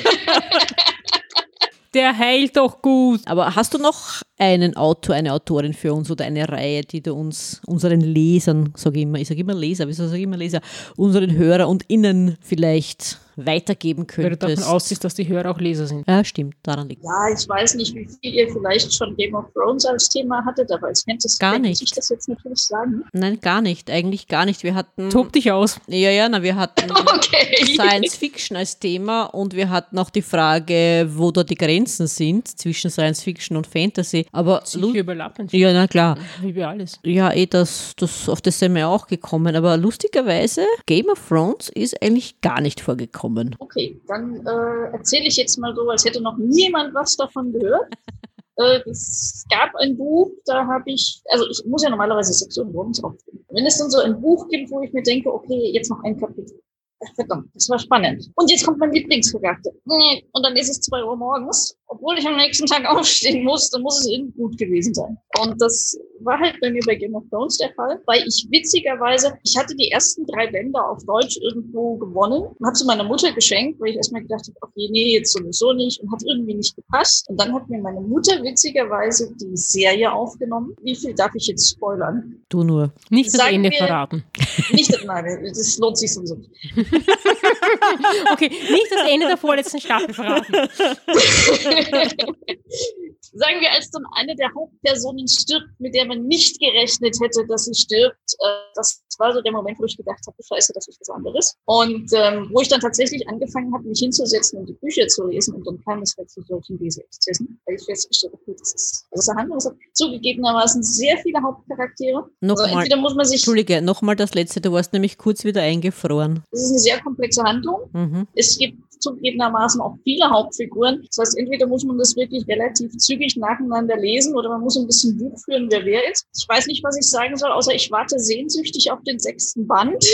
Der heilt doch gut. Aber hast du noch einen Autor, eine Autorin für uns oder eine Reihe, die du uns, unseren Lesern, sage ich immer, ich sage immer Leser, wieso sage ich immer Leser, unseren Hörer und Innen vielleicht weitergeben Weil du könntest? davon ausgehst, dass die Hörer auch Leser sind. ja, stimmt, daran liegt Ja, ich weiß nicht, wie viel ihr vielleicht schon Game of Thrones als Thema hattet, aber als Fantasy Gar kann nicht. ich das jetzt natürlich sagen. Nein, gar nicht, eigentlich gar nicht. Wir hatten, Tob dich aus. ja, ja, na, wir hatten Okay. Science Fiction als Thema und wir hatten auch die Frage, wo da die Grenzen sind zwischen Science Fiction und Fantasy. Aber Sicher überlappend. ja, na klar. Wie wir alles. Ja, eh, das, das, auf das sind wir auch gekommen. Aber lustigerweise, Game of Thrones ist eigentlich gar nicht vorgekommen. Okay, dann äh, erzähle ich jetzt mal so, als hätte noch niemand was davon gehört. Äh, es gab ein Buch, da habe ich, also ich muss ja normalerweise sechs Uhr morgens aufstehen. Wenn es dann so ein Buch gibt, wo ich mir denke, okay, jetzt noch ein Kapitel. Ach, verdammt, das war spannend. Und jetzt kommt mein Lieblingscharakter. Nee, Und dann ist es zwei Uhr morgens. Obwohl ich am nächsten Tag aufstehen muss, dann muss es irgendwie gut gewesen sein. Und das war halt bei mir bei Game of Thrones der Fall, weil ich witzigerweise, ich hatte die ersten drei Bände auf Deutsch irgendwo gewonnen und habe sie meiner Mutter geschenkt, weil ich erstmal gedacht habe, okay, nee, jetzt sowieso nicht und hat irgendwie nicht gepasst. Und dann hat mir meine Mutter witzigerweise die Serie aufgenommen. Wie viel darf ich jetzt spoilern? Du nur. Nicht das Ende verraten. Nicht, nein, das lohnt sich sowieso nicht. Okay, nicht das Ende der vorletzten Staffel verraten. Sagen wir, als dann eine der Hauptpersonen stirbt, mit der man nicht gerechnet hätte, dass sie stirbt, äh, das war so der Moment, wo ich gedacht habe, scheiße, das ist was anderes. Und ähm, wo ich dann tatsächlich angefangen habe, mich hinzusetzen und die Bücher zu lesen und dann kam es halt zu solchen Leseexzessen, weil ich festgestellt habe, das ist, das ist eine Handlung, es hat zugegebenermaßen sehr viele Hauptcharaktere. Also Nochmal, entweder muss man sich, Entschuldige, nochmal das letzte. Du warst nämlich kurz wieder eingefroren. es ist eine sehr komplexe Handlung, Mhm. Es gibt zugegebenermaßen auch viele Hauptfiguren. Das heißt, entweder muss man das wirklich relativ zügig nacheinander lesen oder man muss ein bisschen Buch führen, wer wer ist. Ich weiß nicht, was ich sagen soll, außer ich warte sehnsüchtig auf den sechsten Band.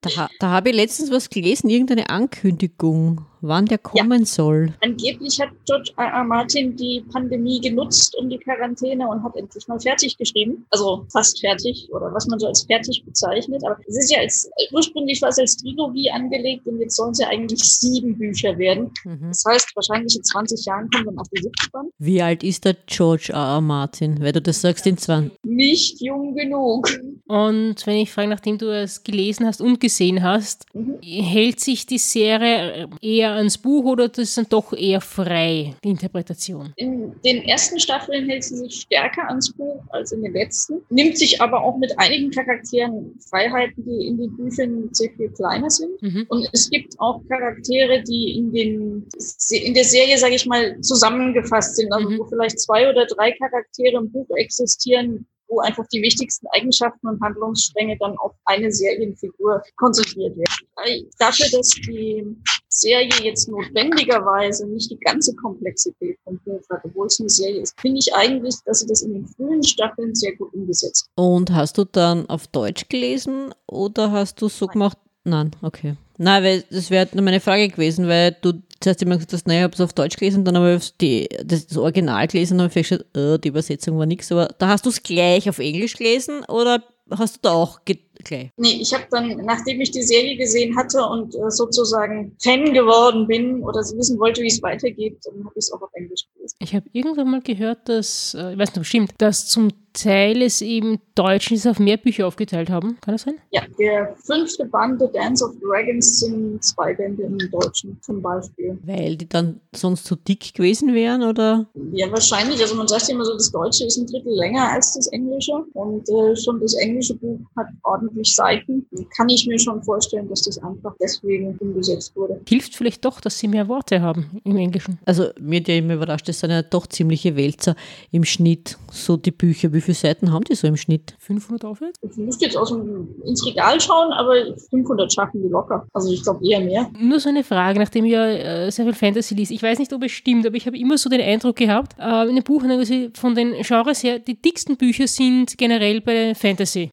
Da, da habe ich letztens was gelesen, irgendeine Ankündigung, wann der kommen soll. Angeblich hat George R. R. Martin die Pandemie genutzt um die Quarantäne und hat endlich mal fertig geschrieben. Also fast fertig oder was man so als fertig bezeichnet. Aber es ist ja als ursprünglich war es als Trilogie angelegt und jetzt sollen es ja eigentlich sieben Bücher werden. Mhm. Das heißt, wahrscheinlich in 20 Jahren kommt dann auch der siebte Band. Wie alt ist der George R. R. Martin? Weil du das sagst in 20. Nicht jung genug. Und wenn ich frage, nachdem du es gelesen hast und gesehen hast, Mhm. hält sich die Serie eher ans Buch oder das ist dann doch eher frei, die Interpretation? In den ersten Staffeln hält sie sich stärker ans Buch als in den letzten, nimmt sich aber auch mit einigen Charakteren Freiheiten, die in den Büchern sehr viel kleiner sind. Mhm. Und es gibt auch Charaktere, die in, den, in der Serie, sage ich mal, zusammengefasst sind. Also Mhm. wo vielleicht zwei oder drei Charaktere im Buch existieren, wo einfach die wichtigsten Eigenschaften und Handlungsstränge dann auf eine Serienfigur konzentriert werden. Dafür, dass die Serie jetzt notwendigerweise nicht die ganze Komplexität vom Buch hat, obwohl es eine Serie ist, finde ich eigentlich, dass sie das in den frühen Staffeln sehr gut umgesetzt Und hast du dann auf Deutsch gelesen oder hast du so Nein. gemacht? Nein, okay. Nein, weil das wäre nur meine Frage gewesen, weil du zuerst immer gesagt hast, naja, ich habe es auf Deutsch gelesen, dann habe ich die, das, das Original gelesen und habe festgestellt, äh, die Übersetzung war nichts. Aber da hast du es gleich auf Englisch gelesen oder hast du da auch ge gleich? Nee, ich habe dann, nachdem ich die Serie gesehen hatte und äh, sozusagen Fan geworden bin oder wissen wollte, wie es weitergeht, dann habe ich es auch auf Englisch gelesen. Ich habe irgendwann mal gehört, dass, äh, ich weiß nicht, ob es stimmt, dass zum Teil es eben Deutschen auf mehr Bücher aufgeteilt haben. Kann das sein? Ja, der fünfte Band, The Dance of Dragons, sind zwei Bände im Deutschen zum Beispiel. Weil die dann sonst zu dick gewesen wären, oder? Ja, wahrscheinlich. Also man sagt ja immer so, das Deutsche ist ein Drittel länger als das Englische und äh, schon das englische Buch hat ordentlich Seiten. Kann ich mir schon vorstellen, dass das einfach deswegen umgesetzt wurde. Hilft vielleicht doch, dass sie mehr Worte haben im Englischen. Also mir hat ja immer überrascht, das sind ja doch ziemliche Wälzer im Schnitt, so die Bücher. Wie viele Seiten haben die so im Schnitt? 500 aufwärts? Ich müsste jetzt aus dem, ins Regal schauen, aber 500 schaffen die locker. Also ich glaube eher mehr. Nur so eine Frage, nachdem ich ja äh, sehr viel Fantasy liest. Ich weiß nicht, ob es stimmt, aber ich habe immer so den Eindruck gehabt, äh, in den also von den Genres her, die dicksten Bücher sind generell bei Fantasy.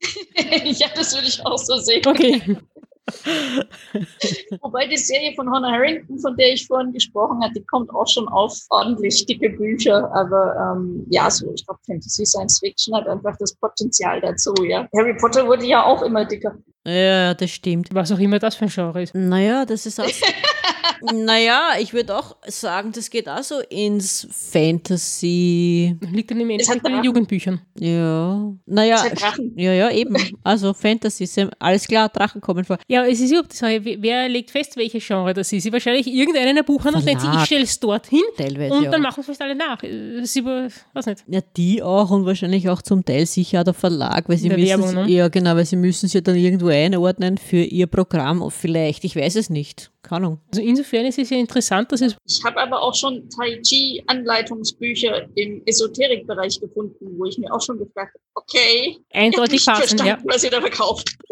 ja, das würde ich auch so sehen. Okay. Wobei die Serie von Hannah Harrington, von der ich vorhin gesprochen habe, die kommt auch schon auf ordentlich dicke Bücher. Aber ähm, ja, so, ich glaube, Fantasy Science Fiction hat einfach das Potenzial dazu, ja. Harry Potter wurde ja auch immer dicker. Ja, das stimmt. Was auch immer das für ein Genre ist. Naja, das ist auch. naja, ich würde auch sagen, das geht auch so ins Fantasy. Liegt dann im hat Endeffekt bei den. Jugendbüchern. Ja. Naja. Drachen. Ja, ja, eben. Also Fantasy, alles klar, Drachen kommen vor. Ja, es ist überhaupt die Sache, wer- legt fest, welche Genre das ist? Wahrscheinlich irgendeiner in der Buchhandlung denkt sich, ich stelle es dorthin Teilweise. und ja. dann machen es vielleicht alle nach. Sie, weiß nicht. Ja, die auch und wahrscheinlich auch zum Teil sicher auch der Verlag, weil sie Der müssen Werbung, ne? ja genau, weil sie müssen es ja dann irgendwo einordnen für ihr Programm. Vielleicht, ich weiß es nicht. Keine Ahnung. Also insofern ist es ja interessant, dass es Ich habe aber auch schon Tai Chi Anleitungsbücher im Esoterikbereich gefunden, wo ich mir auch schon gefragt habe, okay, eindeutig ich nicht passen. Ja. was ihr da verkauft.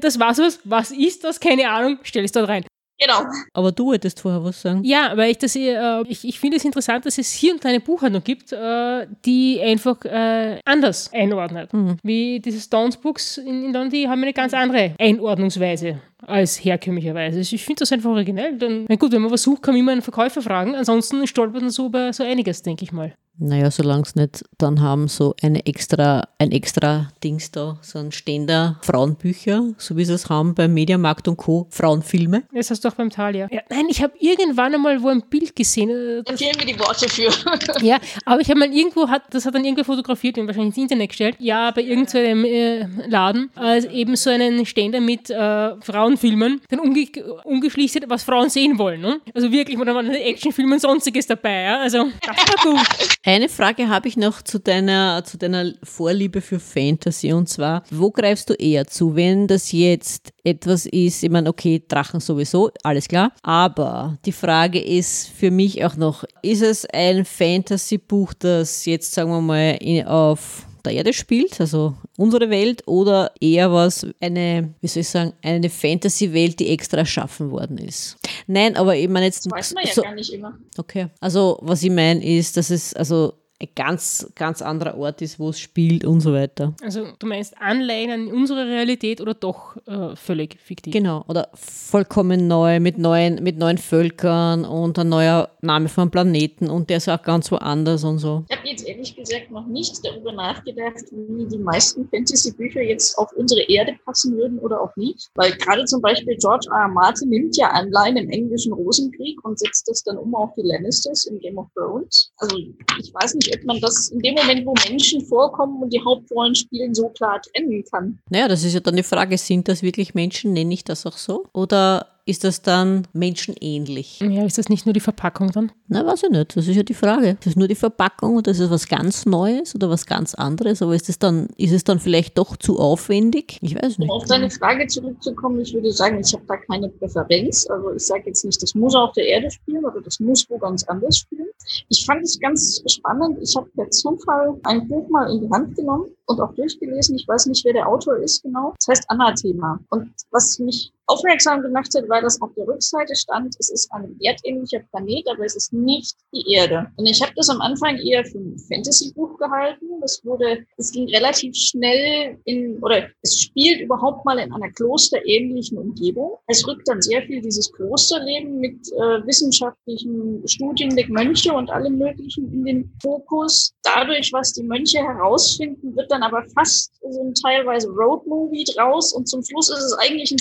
Das war's was. Was ist das? Keine Ahnung. Stell es dort rein. Genau. Aber du wolltest vorher was sagen. Ja, weil ich das, äh, ich, ich finde es interessant, dass es hier und da eine Buchhandlung gibt, äh, die einfach äh, anders einordnet. Mhm. Wie diese Stones Books in, in London, die haben eine ganz andere Einordnungsweise als herkömmlicherweise. Ich finde das einfach originell. Dann, na gut, wenn man was sucht, kann man immer einen Verkäufer fragen. Ansonsten stolpert man so über so einiges, denke ich mal. Naja, solange es nicht dann haben, so eine extra, ein extra Dings da, so ein Ständer Frauenbücher, so wie sie es haben beim Mediamarkt und Co. Frauenfilme. Das hast du auch beim Thalia. Ja, nein, ich habe irgendwann einmal wo ein Bild gesehen. äh, Da fehlen mir die Worte für. Ja, aber ich habe mal irgendwo, hat, das hat dann irgendwer fotografiert und wahrscheinlich ins Internet gestellt. Ja, bei irgendeinem äh, Laden, äh, eben so einen Ständer mit äh, Frauenfilmen, dann umge umgeschlichtet, was Frauen sehen wollen. Ne? Also wirklich, da waren Actionfilme und sonstiges dabei. Ja? Also, das war gut. Eine Frage habe ich noch zu deiner, zu deiner Vorliebe für Fantasy und zwar, wo greifst du eher zu, wenn das jetzt etwas ist, ich meine, okay, Drachen sowieso, alles klar, aber die Frage ist für mich auch noch, ist es ein Fantasy-Buch, das jetzt, sagen wir mal, auf der Erde spielt, also unsere Welt, oder eher was, eine, wie soll ich sagen, eine Fantasy-Welt, die extra erschaffen worden ist? Nein, aber ich meine jetzt Das weiß man ja so, gar nicht immer. Okay. Also, was ich meine, ist, dass es also ein ganz, ganz anderer Ort ist, wo es spielt und so weiter. Also, du meinst Anleihen an unsere Realität oder doch äh, völlig fiktiv? Genau. Oder vollkommen neu, mit neuen, mit neuen Völkern und ein neuer Name von einem Planeten und der ist auch ganz woanders und so. Ich habe jetzt ehrlich gesagt noch nicht darüber nachgedacht, wie die meisten Fantasy-Bücher jetzt auf unsere Erde passen würden oder auch nicht. Weil gerade zum Beispiel George R. R. Martin nimmt ja Anleihen im englischen Rosenkrieg und setzt das dann um auf die Lannisters in Game of Thrones. Also ich weiß nicht, ob man das in dem Moment, wo Menschen vorkommen und die Hauptrollen spielen, so klar trennen kann. Naja, das ist ja dann die Frage, sind das wirklich Menschen? Nenne ich das auch so? Oder ist das dann menschenähnlich? Ja, ist das nicht nur die Verpackung dann? Na, weiß ich nicht. Das ist ja die Frage. Ist das nur die Verpackung oder ist es was ganz Neues oder was ganz anderes? Aber ist es dann, ist es dann vielleicht doch zu aufwendig? Ich weiß nicht. Um auf deine Frage zurückzukommen, ich würde sagen, ich habe da keine Präferenz. Also ich sage jetzt nicht, das muss auf der Erde spielen oder das muss wo ganz anders spielen. Ich fand es ganz spannend. Ich habe per Zufall ein Buch mal in die Hand genommen und auch durchgelesen. Ich weiß nicht, wer der Autor ist genau. Das heißt Anathema. Und was mich aufmerksam gemacht hat, weil das auf der Rückseite stand, es ist ein erdähnlicher Planet, aber es ist nicht die Erde. Und ich habe das am Anfang eher für ein Fantasy-Buch gehalten. Das wurde, es ging relativ schnell in, oder es spielt überhaupt mal in einer klosterähnlichen Umgebung. Es rückt dann sehr viel dieses Klosterleben mit äh, wissenschaftlichen Studien der Mönche und allem Möglichen in den Fokus. Dadurch, was die Mönche herausfinden, wird dann aber fast so ein teilweise Roadmovie draus und zum Schluss ist es eigentlich ein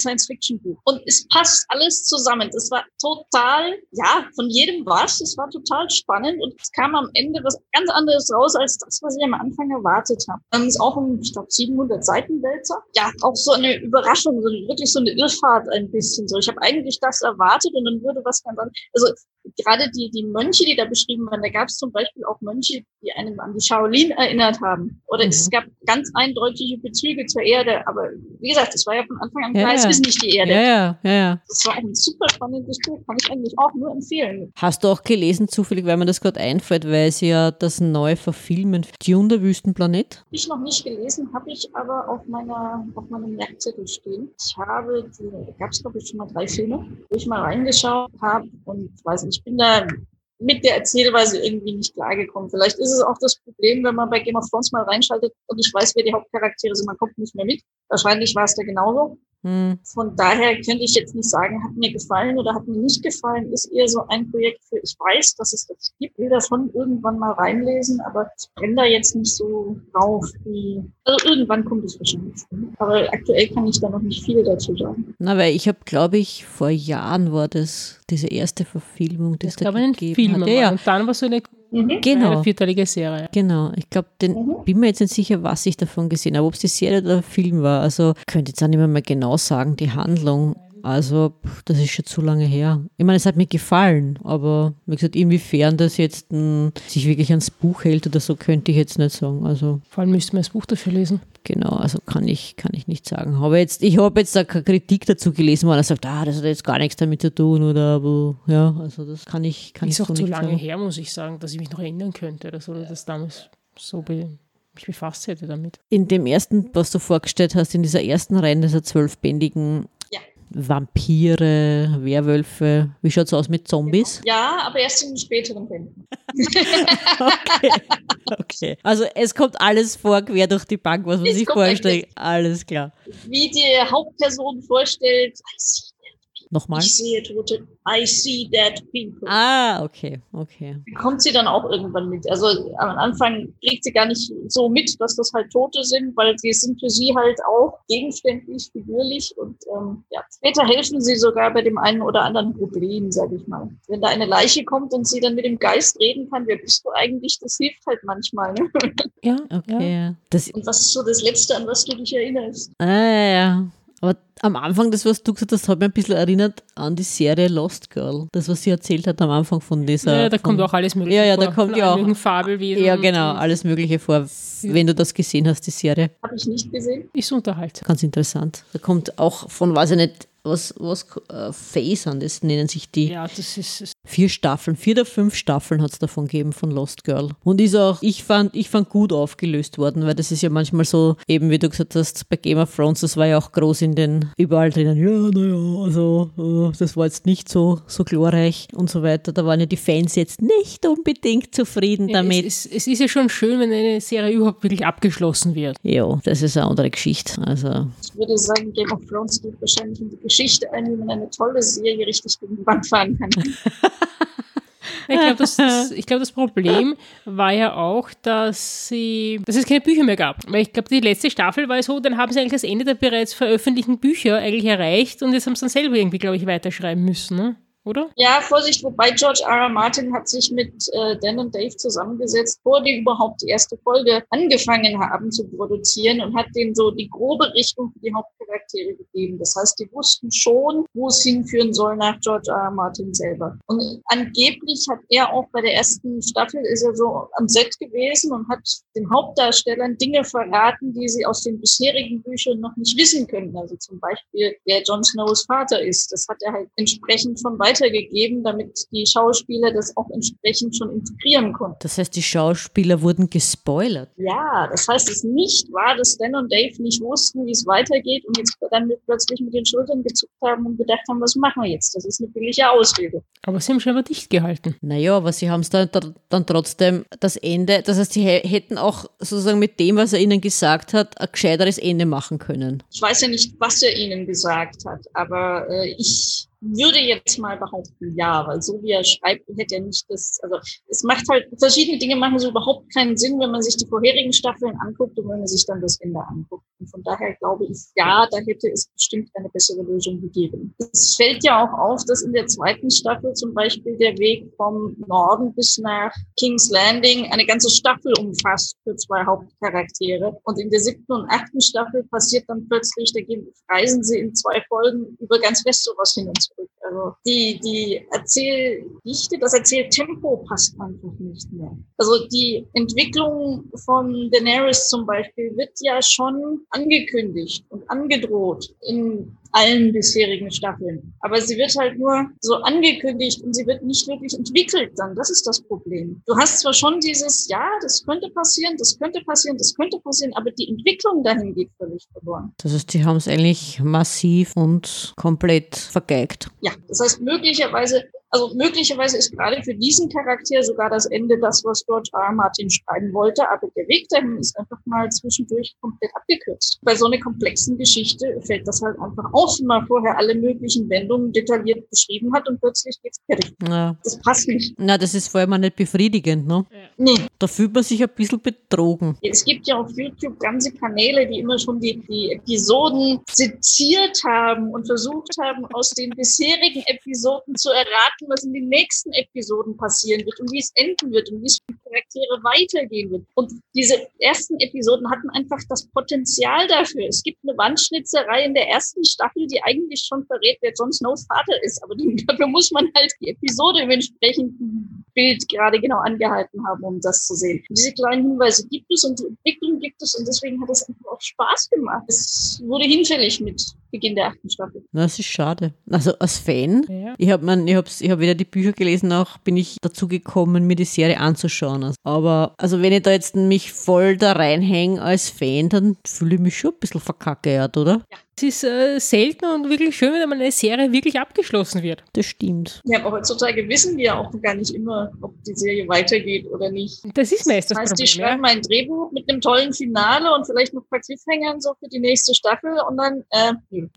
Science-Fiction-Buch. Und es passt alles zusammen. Es war total, ja, von jedem was. Es war total spannend und es kam am Ende was ganz anderes raus als das, was ich am Anfang erwartet habe. Es ist auch ein, ich glaube, 700 Seiten Wälzer. Ja, auch so eine Überraschung, so wirklich so eine Irrfahrt ein bisschen so. Ich habe eigentlich das erwartet und dann würde was ganz anderes. Also gerade die, die Mönche, die da beschrieben waren, da gab es zum Beispiel auch Mönche, die einen an die Shaolin erinnert haben. Oder mhm. es gab ganz eindeutige Bezüge zur Erde. Aber wie gesagt, es war ja von Anfang an klar, ja, es ist nicht die Erde. Ja, ja, ja. Das war ein super spannendes Buch, kann ich eigentlich auch nur empfehlen. Hast du auch gelesen, zufällig, weil mir das gerade einfällt, weil sie ja das neu verfilmen, Dune, der Wüstenplanet? Ich noch nicht gelesen, habe ich aber auf meiner auf meinem Merkzettel stehen. Ich habe, da gab es glaube ich schon mal drei Filme, wo ich mal reingeschaut habe und weiß nicht, ich bin da mit der Erzählweise irgendwie nicht klargekommen. Vielleicht ist es auch das Problem, wenn man bei Game of Thrones mal reinschaltet und ich weiß, wer die Hauptcharaktere sind, man kommt nicht mehr mit. Wahrscheinlich war es da genauso. Hm. Von daher könnte ich jetzt nicht sagen, hat mir gefallen oder hat mir nicht gefallen. Ist eher so ein Projekt für, ich weiß, dass es das gibt, will davon irgendwann mal reinlesen, aber ich brenne da jetzt nicht so drauf wie, also irgendwann kommt es wahrscheinlich. Aber aktuell kann ich da noch nicht viel dazu sagen. Na, weil ich habe, glaube ich, vor Jahren war das diese erste Verfilmung, die es da gegeben Film hat. Ja, ja. Und dann war so eine Mhm. Genau. Eine vierteilige Serie. Genau. Ich glaube, den mhm. bin mir jetzt nicht sicher, was ich davon gesehen habe, ob es die Serie oder der Film war. Also könnte jetzt auch nicht mehr mal genau sagen, die Handlung. Also, das ist schon zu lange her. Ich meine, es hat mir gefallen, aber wie gesagt, inwiefern das jetzt m, sich wirklich ans Buch hält oder so, könnte ich jetzt nicht sagen. Also, Vor allem müsste man das Buch dafür lesen. Genau, also kann ich, kann ich nicht sagen. Aber jetzt, ich habe jetzt da keine Kritik dazu gelesen, wo er sagt, ah, das hat jetzt gar nichts damit zu tun oder aber, ja, also das kann ich, kann ist ich auch so zu nicht lange sagen. her, muss ich sagen, dass ich mich noch erinnern könnte, dass oder das damals so be mich befasst hätte damit. In dem ersten, was du vorgestellt hast, in dieser ersten Reihe dieser zwölfbändigen Ja. Vampire, Werwölfe, wie schaut es aus mit Zombies? Ja, aber erst in späteren Bänden. Okay. okay. Also es kommt alles vor, quer durch die Bank, was man Es sich vorstellt. Alles klar. Wie die Hauptperson vorstellt, I see, Nochmal? ich sehe Tote, I see dead people. Ah, okay, okay. kommt sie dann auch irgendwann mit. Also am Anfang kriegt sie gar nicht so mit, dass das halt Tote sind, weil sie sind für sie halt auch gegenständlich, figürlich und ähm, ja, später helfen sie sogar bei dem einen oder anderen Problem, sag ich mal. Wenn da eine Leiche kommt und sie dann mit dem Geist reden kann, wer bist du eigentlich, das hilft halt manchmal. Ne? Ja, Okay. Das, Und was ist so das Letzte, an was du dich erinnerst? ah, ja. Aber am Anfang, das, was du gesagt hast, hat mich ein bisschen erinnert an die Serie Lost Girl. Das, was sie erzählt hat am Anfang von dieser. Ja, da von, kommt auch alles mögliche Ja, ja, vor. da kommt ja auch- Fabelwesen. Ja, genau, alles Mögliche vor. Wenn du das gesehen hast, die Serie. Habe ich nicht gesehen. Ist unterhaltsam. Ganz interessant. Da kommt auch von, weiß ich nicht, was, was äh, Phasern, das nennen sich die. Ja, das ist, ist Vier Staffeln, vier oder fünf Staffeln hat es davon gegeben von Lost Girl. Und ist auch, ich fand, ich fand gut aufgelöst worden, weil das ist ja manchmal so, eben wie du gesagt hast, bei Game of Thrones, das war ja auch groß in den, überall drinnen, ja, naja, also, äh, das war jetzt nicht so, so glorreich und so weiter. Da waren ja die Fans jetzt nicht unbedingt zufrieden damit. Es, es, es ist ja schon schön, wenn eine Serie überhaupt wirklich abgeschlossen wird. Ja, das ist eine andere Geschichte. Also, Ich würde sagen, Game of Thrones geht wahrscheinlich in die Geschichte ein, wie man eine tolle Serie richtig gegen die Wand fahren kann. Ich glaube, das, das, glaub, das Problem war ja auch, dass, sie, dass es keine Bücher mehr gab. Weil ich glaube, die letzte Staffel war so, dann haben sie eigentlich das Ende der bereits veröffentlichten Bücher eigentlich erreicht und jetzt haben sie dann selber irgendwie, glaube ich, weiterschreiben müssen, ne? Oder? Ja, Vorsicht, wobei George R. R. Martin hat sich mit äh, Dan und Dave zusammengesetzt, bevor die überhaupt die erste Folge angefangen haben zu produzieren und hat denen so die grobe Richtung für die Hauptcharaktere gegeben. Das heißt, die wussten schon, wo es hinführen soll nach George R. R. Martin selber. Und angeblich hat er auch bei der ersten Staffel ist er so am Set gewesen und hat den Hauptdarstellern Dinge verraten, die sie aus den bisherigen Büchern noch nicht wissen können. Also zum Beispiel, wer Jon Snows Vater ist. Das hat er halt entsprechend von weiteren weitergegeben, damit die Schauspieler das auch entsprechend schon integrieren konnten. Das heißt, die Schauspieler wurden gespoilert. Ja, das heißt, es nicht war, dass Dan und Dave nicht wussten, wie es weitergeht und jetzt dann plötzlich mit den Schultern gezuckt haben und gedacht haben, was machen wir jetzt? Das ist eine billige Ausrede. Aber sie haben schon aber dicht gehalten. Naja, aber sie haben es dann, dann trotzdem das Ende, das heißt, sie hätten auch sozusagen mit dem, was er ihnen gesagt hat, ein gescheiteres Ende machen können. Ich weiß ja nicht, was er ihnen gesagt hat, aber äh, ich würde jetzt mal behaupten, ja, weil so wie er schreibt, hätte er nicht das, also es macht halt, verschiedene Dinge machen so überhaupt keinen Sinn, wenn man sich die vorherigen Staffeln anguckt und wenn man sich dann das Ende anguckt. Und von daher glaube ich, ja, da hätte es bestimmt eine bessere Lösung gegeben. Es fällt ja auch auf, dass in der zweiten Staffel zum Beispiel der Weg vom Norden bis nach King's Landing eine ganze Staffel umfasst für zwei Hauptcharaktere. Und in der siebten und achten Staffel passiert dann plötzlich, da reisen sie in zwei Folgen über ganz Westeros hin und zurück. Also die, die Erzähldichte, das Erzähltempo passt einfach nicht mehr. Also die Entwicklung von Daenerys zum Beispiel wird ja schon angekündigt und angedroht in allen bisherigen Staffeln. Aber sie wird halt nur so angekündigt und sie wird nicht wirklich entwickelt dann. Das ist das Problem. Du hast zwar schon dieses, ja, das könnte passieren, das könnte passieren, das könnte passieren, aber die Entwicklung dahin geht völlig verloren. Das heißt, die haben es eigentlich massiv und komplett vergeigt. Ja, das heißt, möglicherweise also möglicherweise ist gerade für diesen Charakter sogar das Ende das, was George R. R. Martin schreiben wollte, aber der Weg dahin ist einfach mal zwischendurch komplett abgekürzt. Bei so einer komplexen Geschichte fällt das halt einfach auf, wenn man vorher alle möglichen Wendungen detailliert beschrieben hat und plötzlich geht's fertig. Ja. Das passt nicht. Na, das ist vor allem auch nicht befriedigend, ne? Ja. Nee. Da fühlt man sich ein bisschen betrogen. Es gibt ja auf YouTube ganze Kanäle, die immer schon die, die Episoden seziert haben und versucht haben, aus den bisherigen Episoden zu erraten, was in den nächsten Episoden passieren wird und wie es enden wird und wie es für die Charaktere weitergehen wird. Und diese ersten Episoden hatten einfach das Potenzial dafür. Es gibt eine Wandschnitzerei in der ersten Staffel, die eigentlich schon verrät, wer Jon Snows Vater ist. Aber dafür muss man halt die Episode im entsprechenden Bild gerade genau angehalten haben, um das zu sehen. Diese kleinen Hinweise gibt es und die Entwicklung gibt es und deswegen hat es einfach auch Spaß gemacht. Es wurde hinfällig mit Beginn der achten Staffel. Das ist schade. Also als Fan, ja. ich habe ich ich hab wieder die Bücher gelesen, auch bin ich dazu gekommen, mir die Serie anzuschauen. Aber also wenn ich da jetzt mich voll da reinhänge als Fan, dann fühle ich mich schon ein bisschen verkackert, oder? Ja. Es ist äh, selten und wirklich schön, wenn eine Serie wirklich abgeschlossen wird. Das stimmt. Ja, aber heutzutage wissen wir auch gar nicht immer, ob die Serie weitergeht oder nicht. Das ist meist das, das heißt, Problem. Die schreiben ja. ein Drehbuch mit einem tollen Finale und vielleicht noch ein paar Cliffhangern so für die nächste Staffel und dann, äh,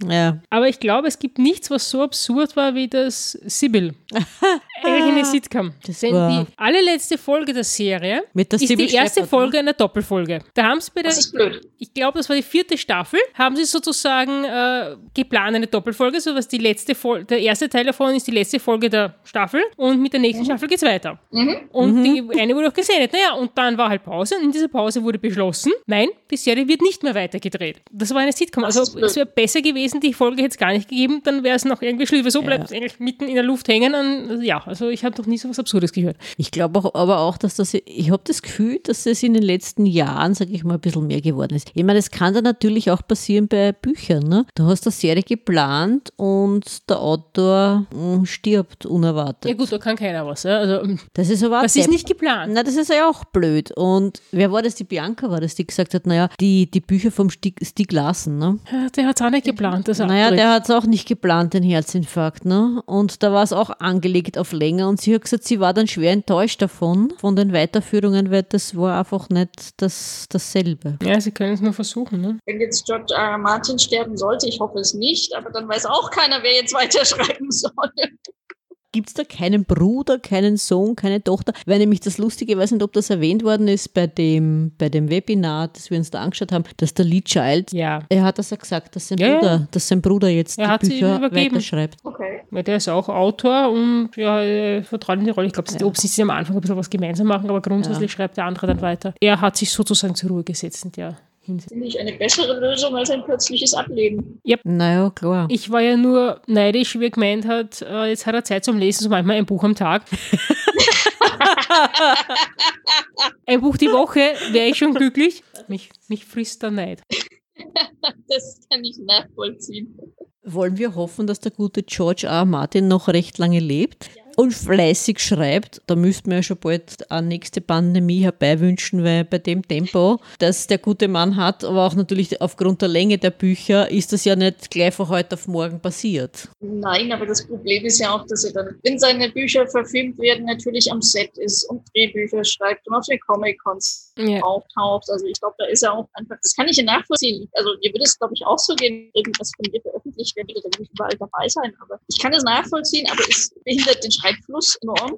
ja. Aber ich glaube, es gibt nichts, was so absurd war wie das Sibyl. Eigentlich eine Sitcom. Das Denn war die allerletzte Folge der Serie mit der ist Sibyl die erste Folge einer Doppelfolge. Da haben sie bei der, das ist blöd. ich glaube, das war die vierte Staffel, haben sie sozusagen äh, geplant eine Doppelfolge, so was die letzte Folge, der erste Teil davon ist die letzte Folge der Staffel und mit der nächsten mhm. Staffel geht es weiter. Mhm. Und mhm. die eine wurde auch gesendet. Naja, und dann war halt Pause und in dieser Pause wurde beschlossen, nein, die Serie wird nicht mehr weitergedreht. Das war eine Sitcom. Also es wäre besser gewesen, die Folge hätte es gar nicht gegeben, dann wäre es noch irgendwie schlimm. So bleibt es eigentlich mitten in der Luft hängen. Und, ja, also ich habe doch nie so was Absurdes gehört. Ich glaube auch, aber auch, dass das, ich habe das Gefühl, dass es in den letzten Jahren, sage ich mal, ein bisschen mehr geworden ist. Ich meine, das kann dann natürlich auch passieren bei Büchern. Ne? Du hast eine Serie geplant und der Autor hm, stirbt unerwartet. Ja gut, da kann keiner was. Ja? Also, hm, das ist aber Das ist nicht geplant. Na, das ist ja auch blöd. Und wer war das? Die Bianca war das, die gesagt hat, naja, die, die Bücher vom Stieg, Stieg Larsen, ne? Ja, der hat es auch nicht geplant. Das naja, der hat es auch nicht geplant, den Herzinfarkt, ne? Und da war es auch angelegt auf länger und sie hat gesagt, sie war dann schwer enttäuscht davon, von den Weiterführungen, weil das war einfach nicht das, dasselbe. Ja, sie können es nur versuchen, ne? Wenn jetzt George R. R. Martin sterben sollte, ich hoffe es nicht, aber dann weiß auch keiner, wer jetzt weiterschreiben soll. Gibt es da keinen Bruder, keinen Sohn, keine Tochter? Weil nämlich das Lustige, ich weiß nicht, ob das erwähnt worden ist bei dem, bei dem Webinar, das wir uns da angeschaut haben, dass der Lee Child, ja. er hat das ja gesagt, dass sein, ja, Bruder, dass sein Bruder jetzt er die Bücher weiterschreibt. Okay. Ja, der ist auch Autor und ja, vertraut in die Rolle. Ich glaube, ja. ob sie am Anfang ein bisschen was gemeinsam machen, aber grundsätzlich schreibt der andere dann weiter. Er hat sich sozusagen zur Ruhe gesetzt Hinsicht. Finde ich eine bessere Lösung als ein plötzliches Ableben. Yep. Naja, klar. Ich war ja nur neidisch, wie er gemeint hat, äh, jetzt hat er Zeit zum Lesen, so manchmal ein Buch am Tag. ein Buch die Woche wäre ich schon glücklich. Mich, mich frisst der Neid. das kann ich nachvollziehen. wollen wir hoffen, dass der gute George. R. Martin noch recht lange lebt und fleißig schreibt. Da müssten wir ja schon bald eine nächste Pandemie herbeiwünschen, weil bei dem Tempo, das der gute Mann hat, aber auch natürlich aufgrund der Länge der Bücher, ist das ja nicht gleich von heute auf morgen passiert. Nein, aber das Problem ist ja auch, dass er dann, wenn seine Bücher verfilmt werden, natürlich am Set ist und Drehbücher schreibt und auf den Comic-Cons ja. auftaucht. Also ich glaube, da ist er auch einfach, das kann ich ja nachvollziehen. Also ihr würde es, glaube ich, auch so gehen, irgendwas von dir veröffentlicht werden, würde dann nicht überall dabei sein. Aber ich kann es nachvollziehen, aber es behindert den Schreib Einfluss enorm.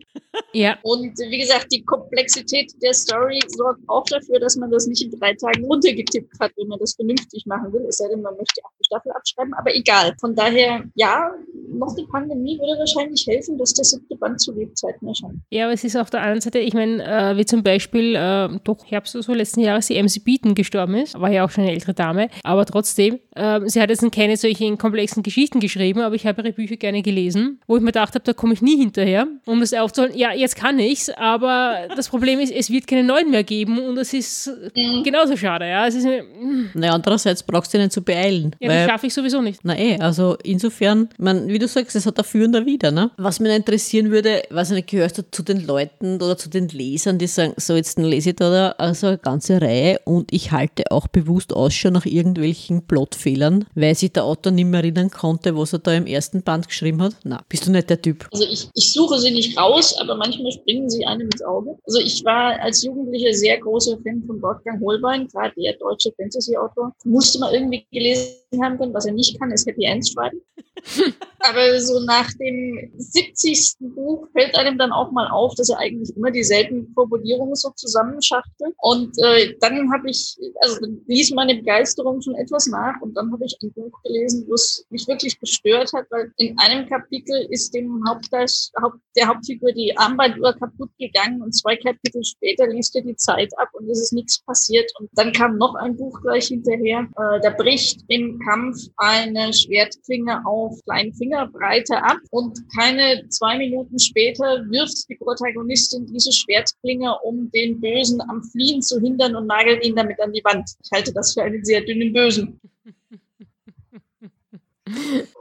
Ja. Und wie gesagt, die Komplexität der Story sorgt auch dafür, dass man das nicht in drei Tagen runtergetippt hat, wenn man das vernünftig machen will. Es sei denn, man möchte auch die Staffel abschreiben, aber egal. Von daher, ja, noch die Pandemie würde wahrscheinlich helfen, dass der siebte Band zu Lebzeiten erscheint. Ja, aber es ist auf der anderen Seite, ich meine, äh, wie zum Beispiel äh, doch Herbst oder so letzten Jahres die MC Beaton gestorben ist, war ja auch schon eine ältere Dame, aber trotzdem, äh, sie hat jetzt keine solchen komplexen Geschichten geschrieben, aber ich habe ihre Bücher gerne gelesen, wo ich mir gedacht habe, da komme ich nie hinterher, um das aufzuholen. Ja, jetzt kann ich's, aber das Problem ist, es wird keine neuen mehr geben und das ist mhm. genauso schade, ja. Es ist, mm. naja, andererseits brauchst du nicht zu beeilen. Ja, das schaffe ich sowieso nicht. Na eh, also insofern, man, wie du sagst, es hat dafür und da wieder. Ne? Was mich interessieren würde, was ich nicht gehört habe, zu den Leuten oder zu den Lesern, die sagen, so jetzt lese ich da also eine ganze Reihe und ich halte auch bewusst Ausschau nach irgendwelchen Plotfehlern, weil sich der Autor nicht mehr erinnern konnte, was er da im ersten Band geschrieben hat. Na, bist du nicht der Typ? Also ich, ich suche sie nicht raus, aber manchmal springen sie einem ins Auge. Also ich war als Jugendlicher sehr großer Fan von Wolfgang Holbein, gerade der deutsche Fantasy-Autor. Musste man irgendwie gelesen haben können, was er nicht kann, ist Happy Ends schreiben. Aber so nach dem 70. Buch fällt einem dann auch mal auf, dass er eigentlich immer dieselben Formulierungen so zusammenschachtelt. Und äh, dann habe ich, also ließ meine Begeisterung schon etwas nach und dann habe ich ein Buch gelesen, wo es mich wirklich gestört hat, weil in einem Kapitel ist dem Haupt, der Hauptfigur die Armbanduhr kaputt gegangen und zwei Kapitel später liest er die Zeit ab und es ist nichts passiert. Und dann kam noch ein Buch gleich hinterher. Äh, da bricht im Kampf eine Schwertklinge auf kleinen Fingerbreite ab und keine zwei Minuten später wirft die Protagonistin diese Schwertklinge, um den Bösen am Fliehen zu hindern und nagelt ihn damit an die Wand. Ich halte das für einen sehr dünnen Bösen.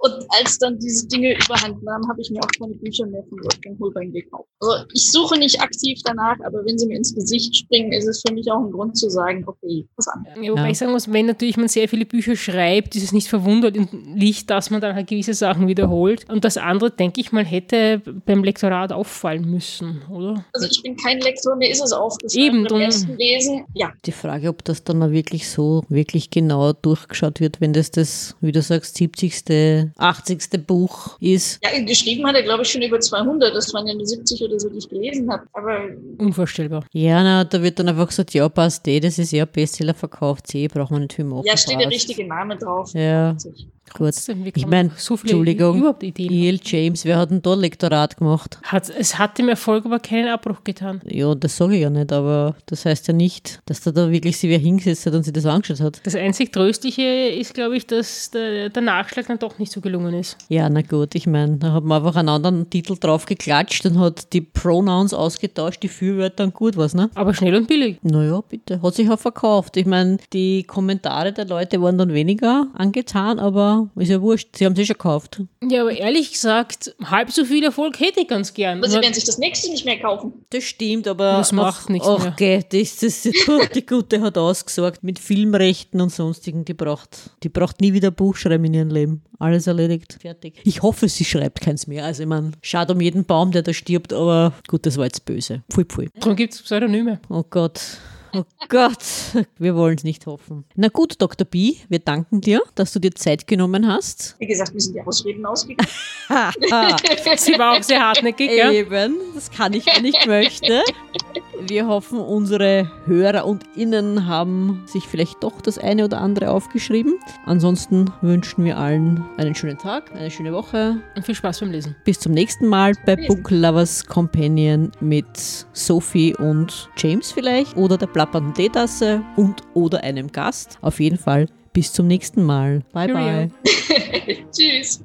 Und als dann diese Dinge überhand nahmen, habe ich mir auch keine Bücher mehr von Wolfgang Holbein gekauft. Also ich suche nicht aktiv danach, aber wenn sie mir ins Gesicht springen, ist es für mich auch ein Grund zu sagen, okay, was anderes. Ja, wobei ja. ich sagen muss, wenn natürlich man sehr viele Bücher schreibt, ist es nicht verwundert Licht, dass man dann halt gewisse Sachen wiederholt. Und das andere, denke ich mal, hätte beim Lektorat auffallen müssen, oder? Also ich bin kein Lektor, mir ist es aufgefallen. Eben, beim ersten Lesen, ja. Die Frage, ob das dann mal wirklich so, wirklich genau durchgeschaut wird, wenn das das, wie du sagst, 70 80. Buch ist. Ja, geschrieben hat er, glaube ich, schon über 200. Das waren ja nur 70 oder so, die ich gelesen habe. Aber Unvorstellbar. Ja, na, da wird dann einfach gesagt, ja, passt eh, das ist ja Bestseller verkauft, sie, braucht man nicht viel machen. Ja, steht der richtige Name drauf. Ja. Kurz. Ich meine, so Entschuldigung, E.L. James, wer hat denn da Lektorat gemacht? Hat, es hat dem Erfolg aber keinen Abbruch getan. Ja, das sage ich ja nicht, aber das heißt ja nicht, dass da, da wirklich sich wer hingesetzt hat und sich das angeschaut hat. Das einzig Tröstliche ist, glaube ich, dass der, der, Nachschlag dann doch nicht so gelungen ist. Ja, na gut, ich meine, da hat man einfach einen anderen Titel drauf geklatscht und hat die Pronouns ausgetauscht, die Fürwörter und gut was, ne? Aber schnell und billig. Naja, bitte. Hat sich auch verkauft. Ich meine, die Kommentare der Leute waren dann weniger angetan, aber ist ja wurscht. Sie haben sie schon gekauft. Ja, aber ehrlich gesagt, halb so viel Erfolg hätte ich ganz gern. Aber sie werden sich das nächste nicht mehr kaufen. Das stimmt, aber. Das macht nichts mehr. Okay, das, das, die Gute hat ausgesorgt mit Filmrechten und sonstigen. Die braucht, die braucht nie wieder Buch schreiben in ihrem Leben. Alles erledigt. Fertig. Ich hoffe, sie schreibt keins mehr. Also, ich meine, schade um jeden Baum, der da stirbt, aber gut, das war jetzt böse. Pfui, pfui. Darum gibt es Pseudonyme. Oh Gott. Oh Gott, wir wollen es nicht hoffen. Na gut, Dr. B, wir danken dir, dass du dir Zeit genommen hast. Wie gesagt, wir sind die Ausreden ausgegangen. Sie war auch sehr hartnäckig, ja? Eben, das kann ich, wenn ich möchte. Wir hoffen, unsere Hörer und Innen haben sich vielleicht doch das eine oder andere aufgeschrieben. Ansonsten wünschen wir allen einen schönen Tag, eine schöne Woche. Und viel Spaß beim Lesen. Bis zum nächsten Mal bei Book Lovers Companion mit Sophie und James vielleicht oder der plappernden Teetasse und oder einem Gast. Auf jeden Fall bis zum nächsten Mal. Bye bye. Tschüss.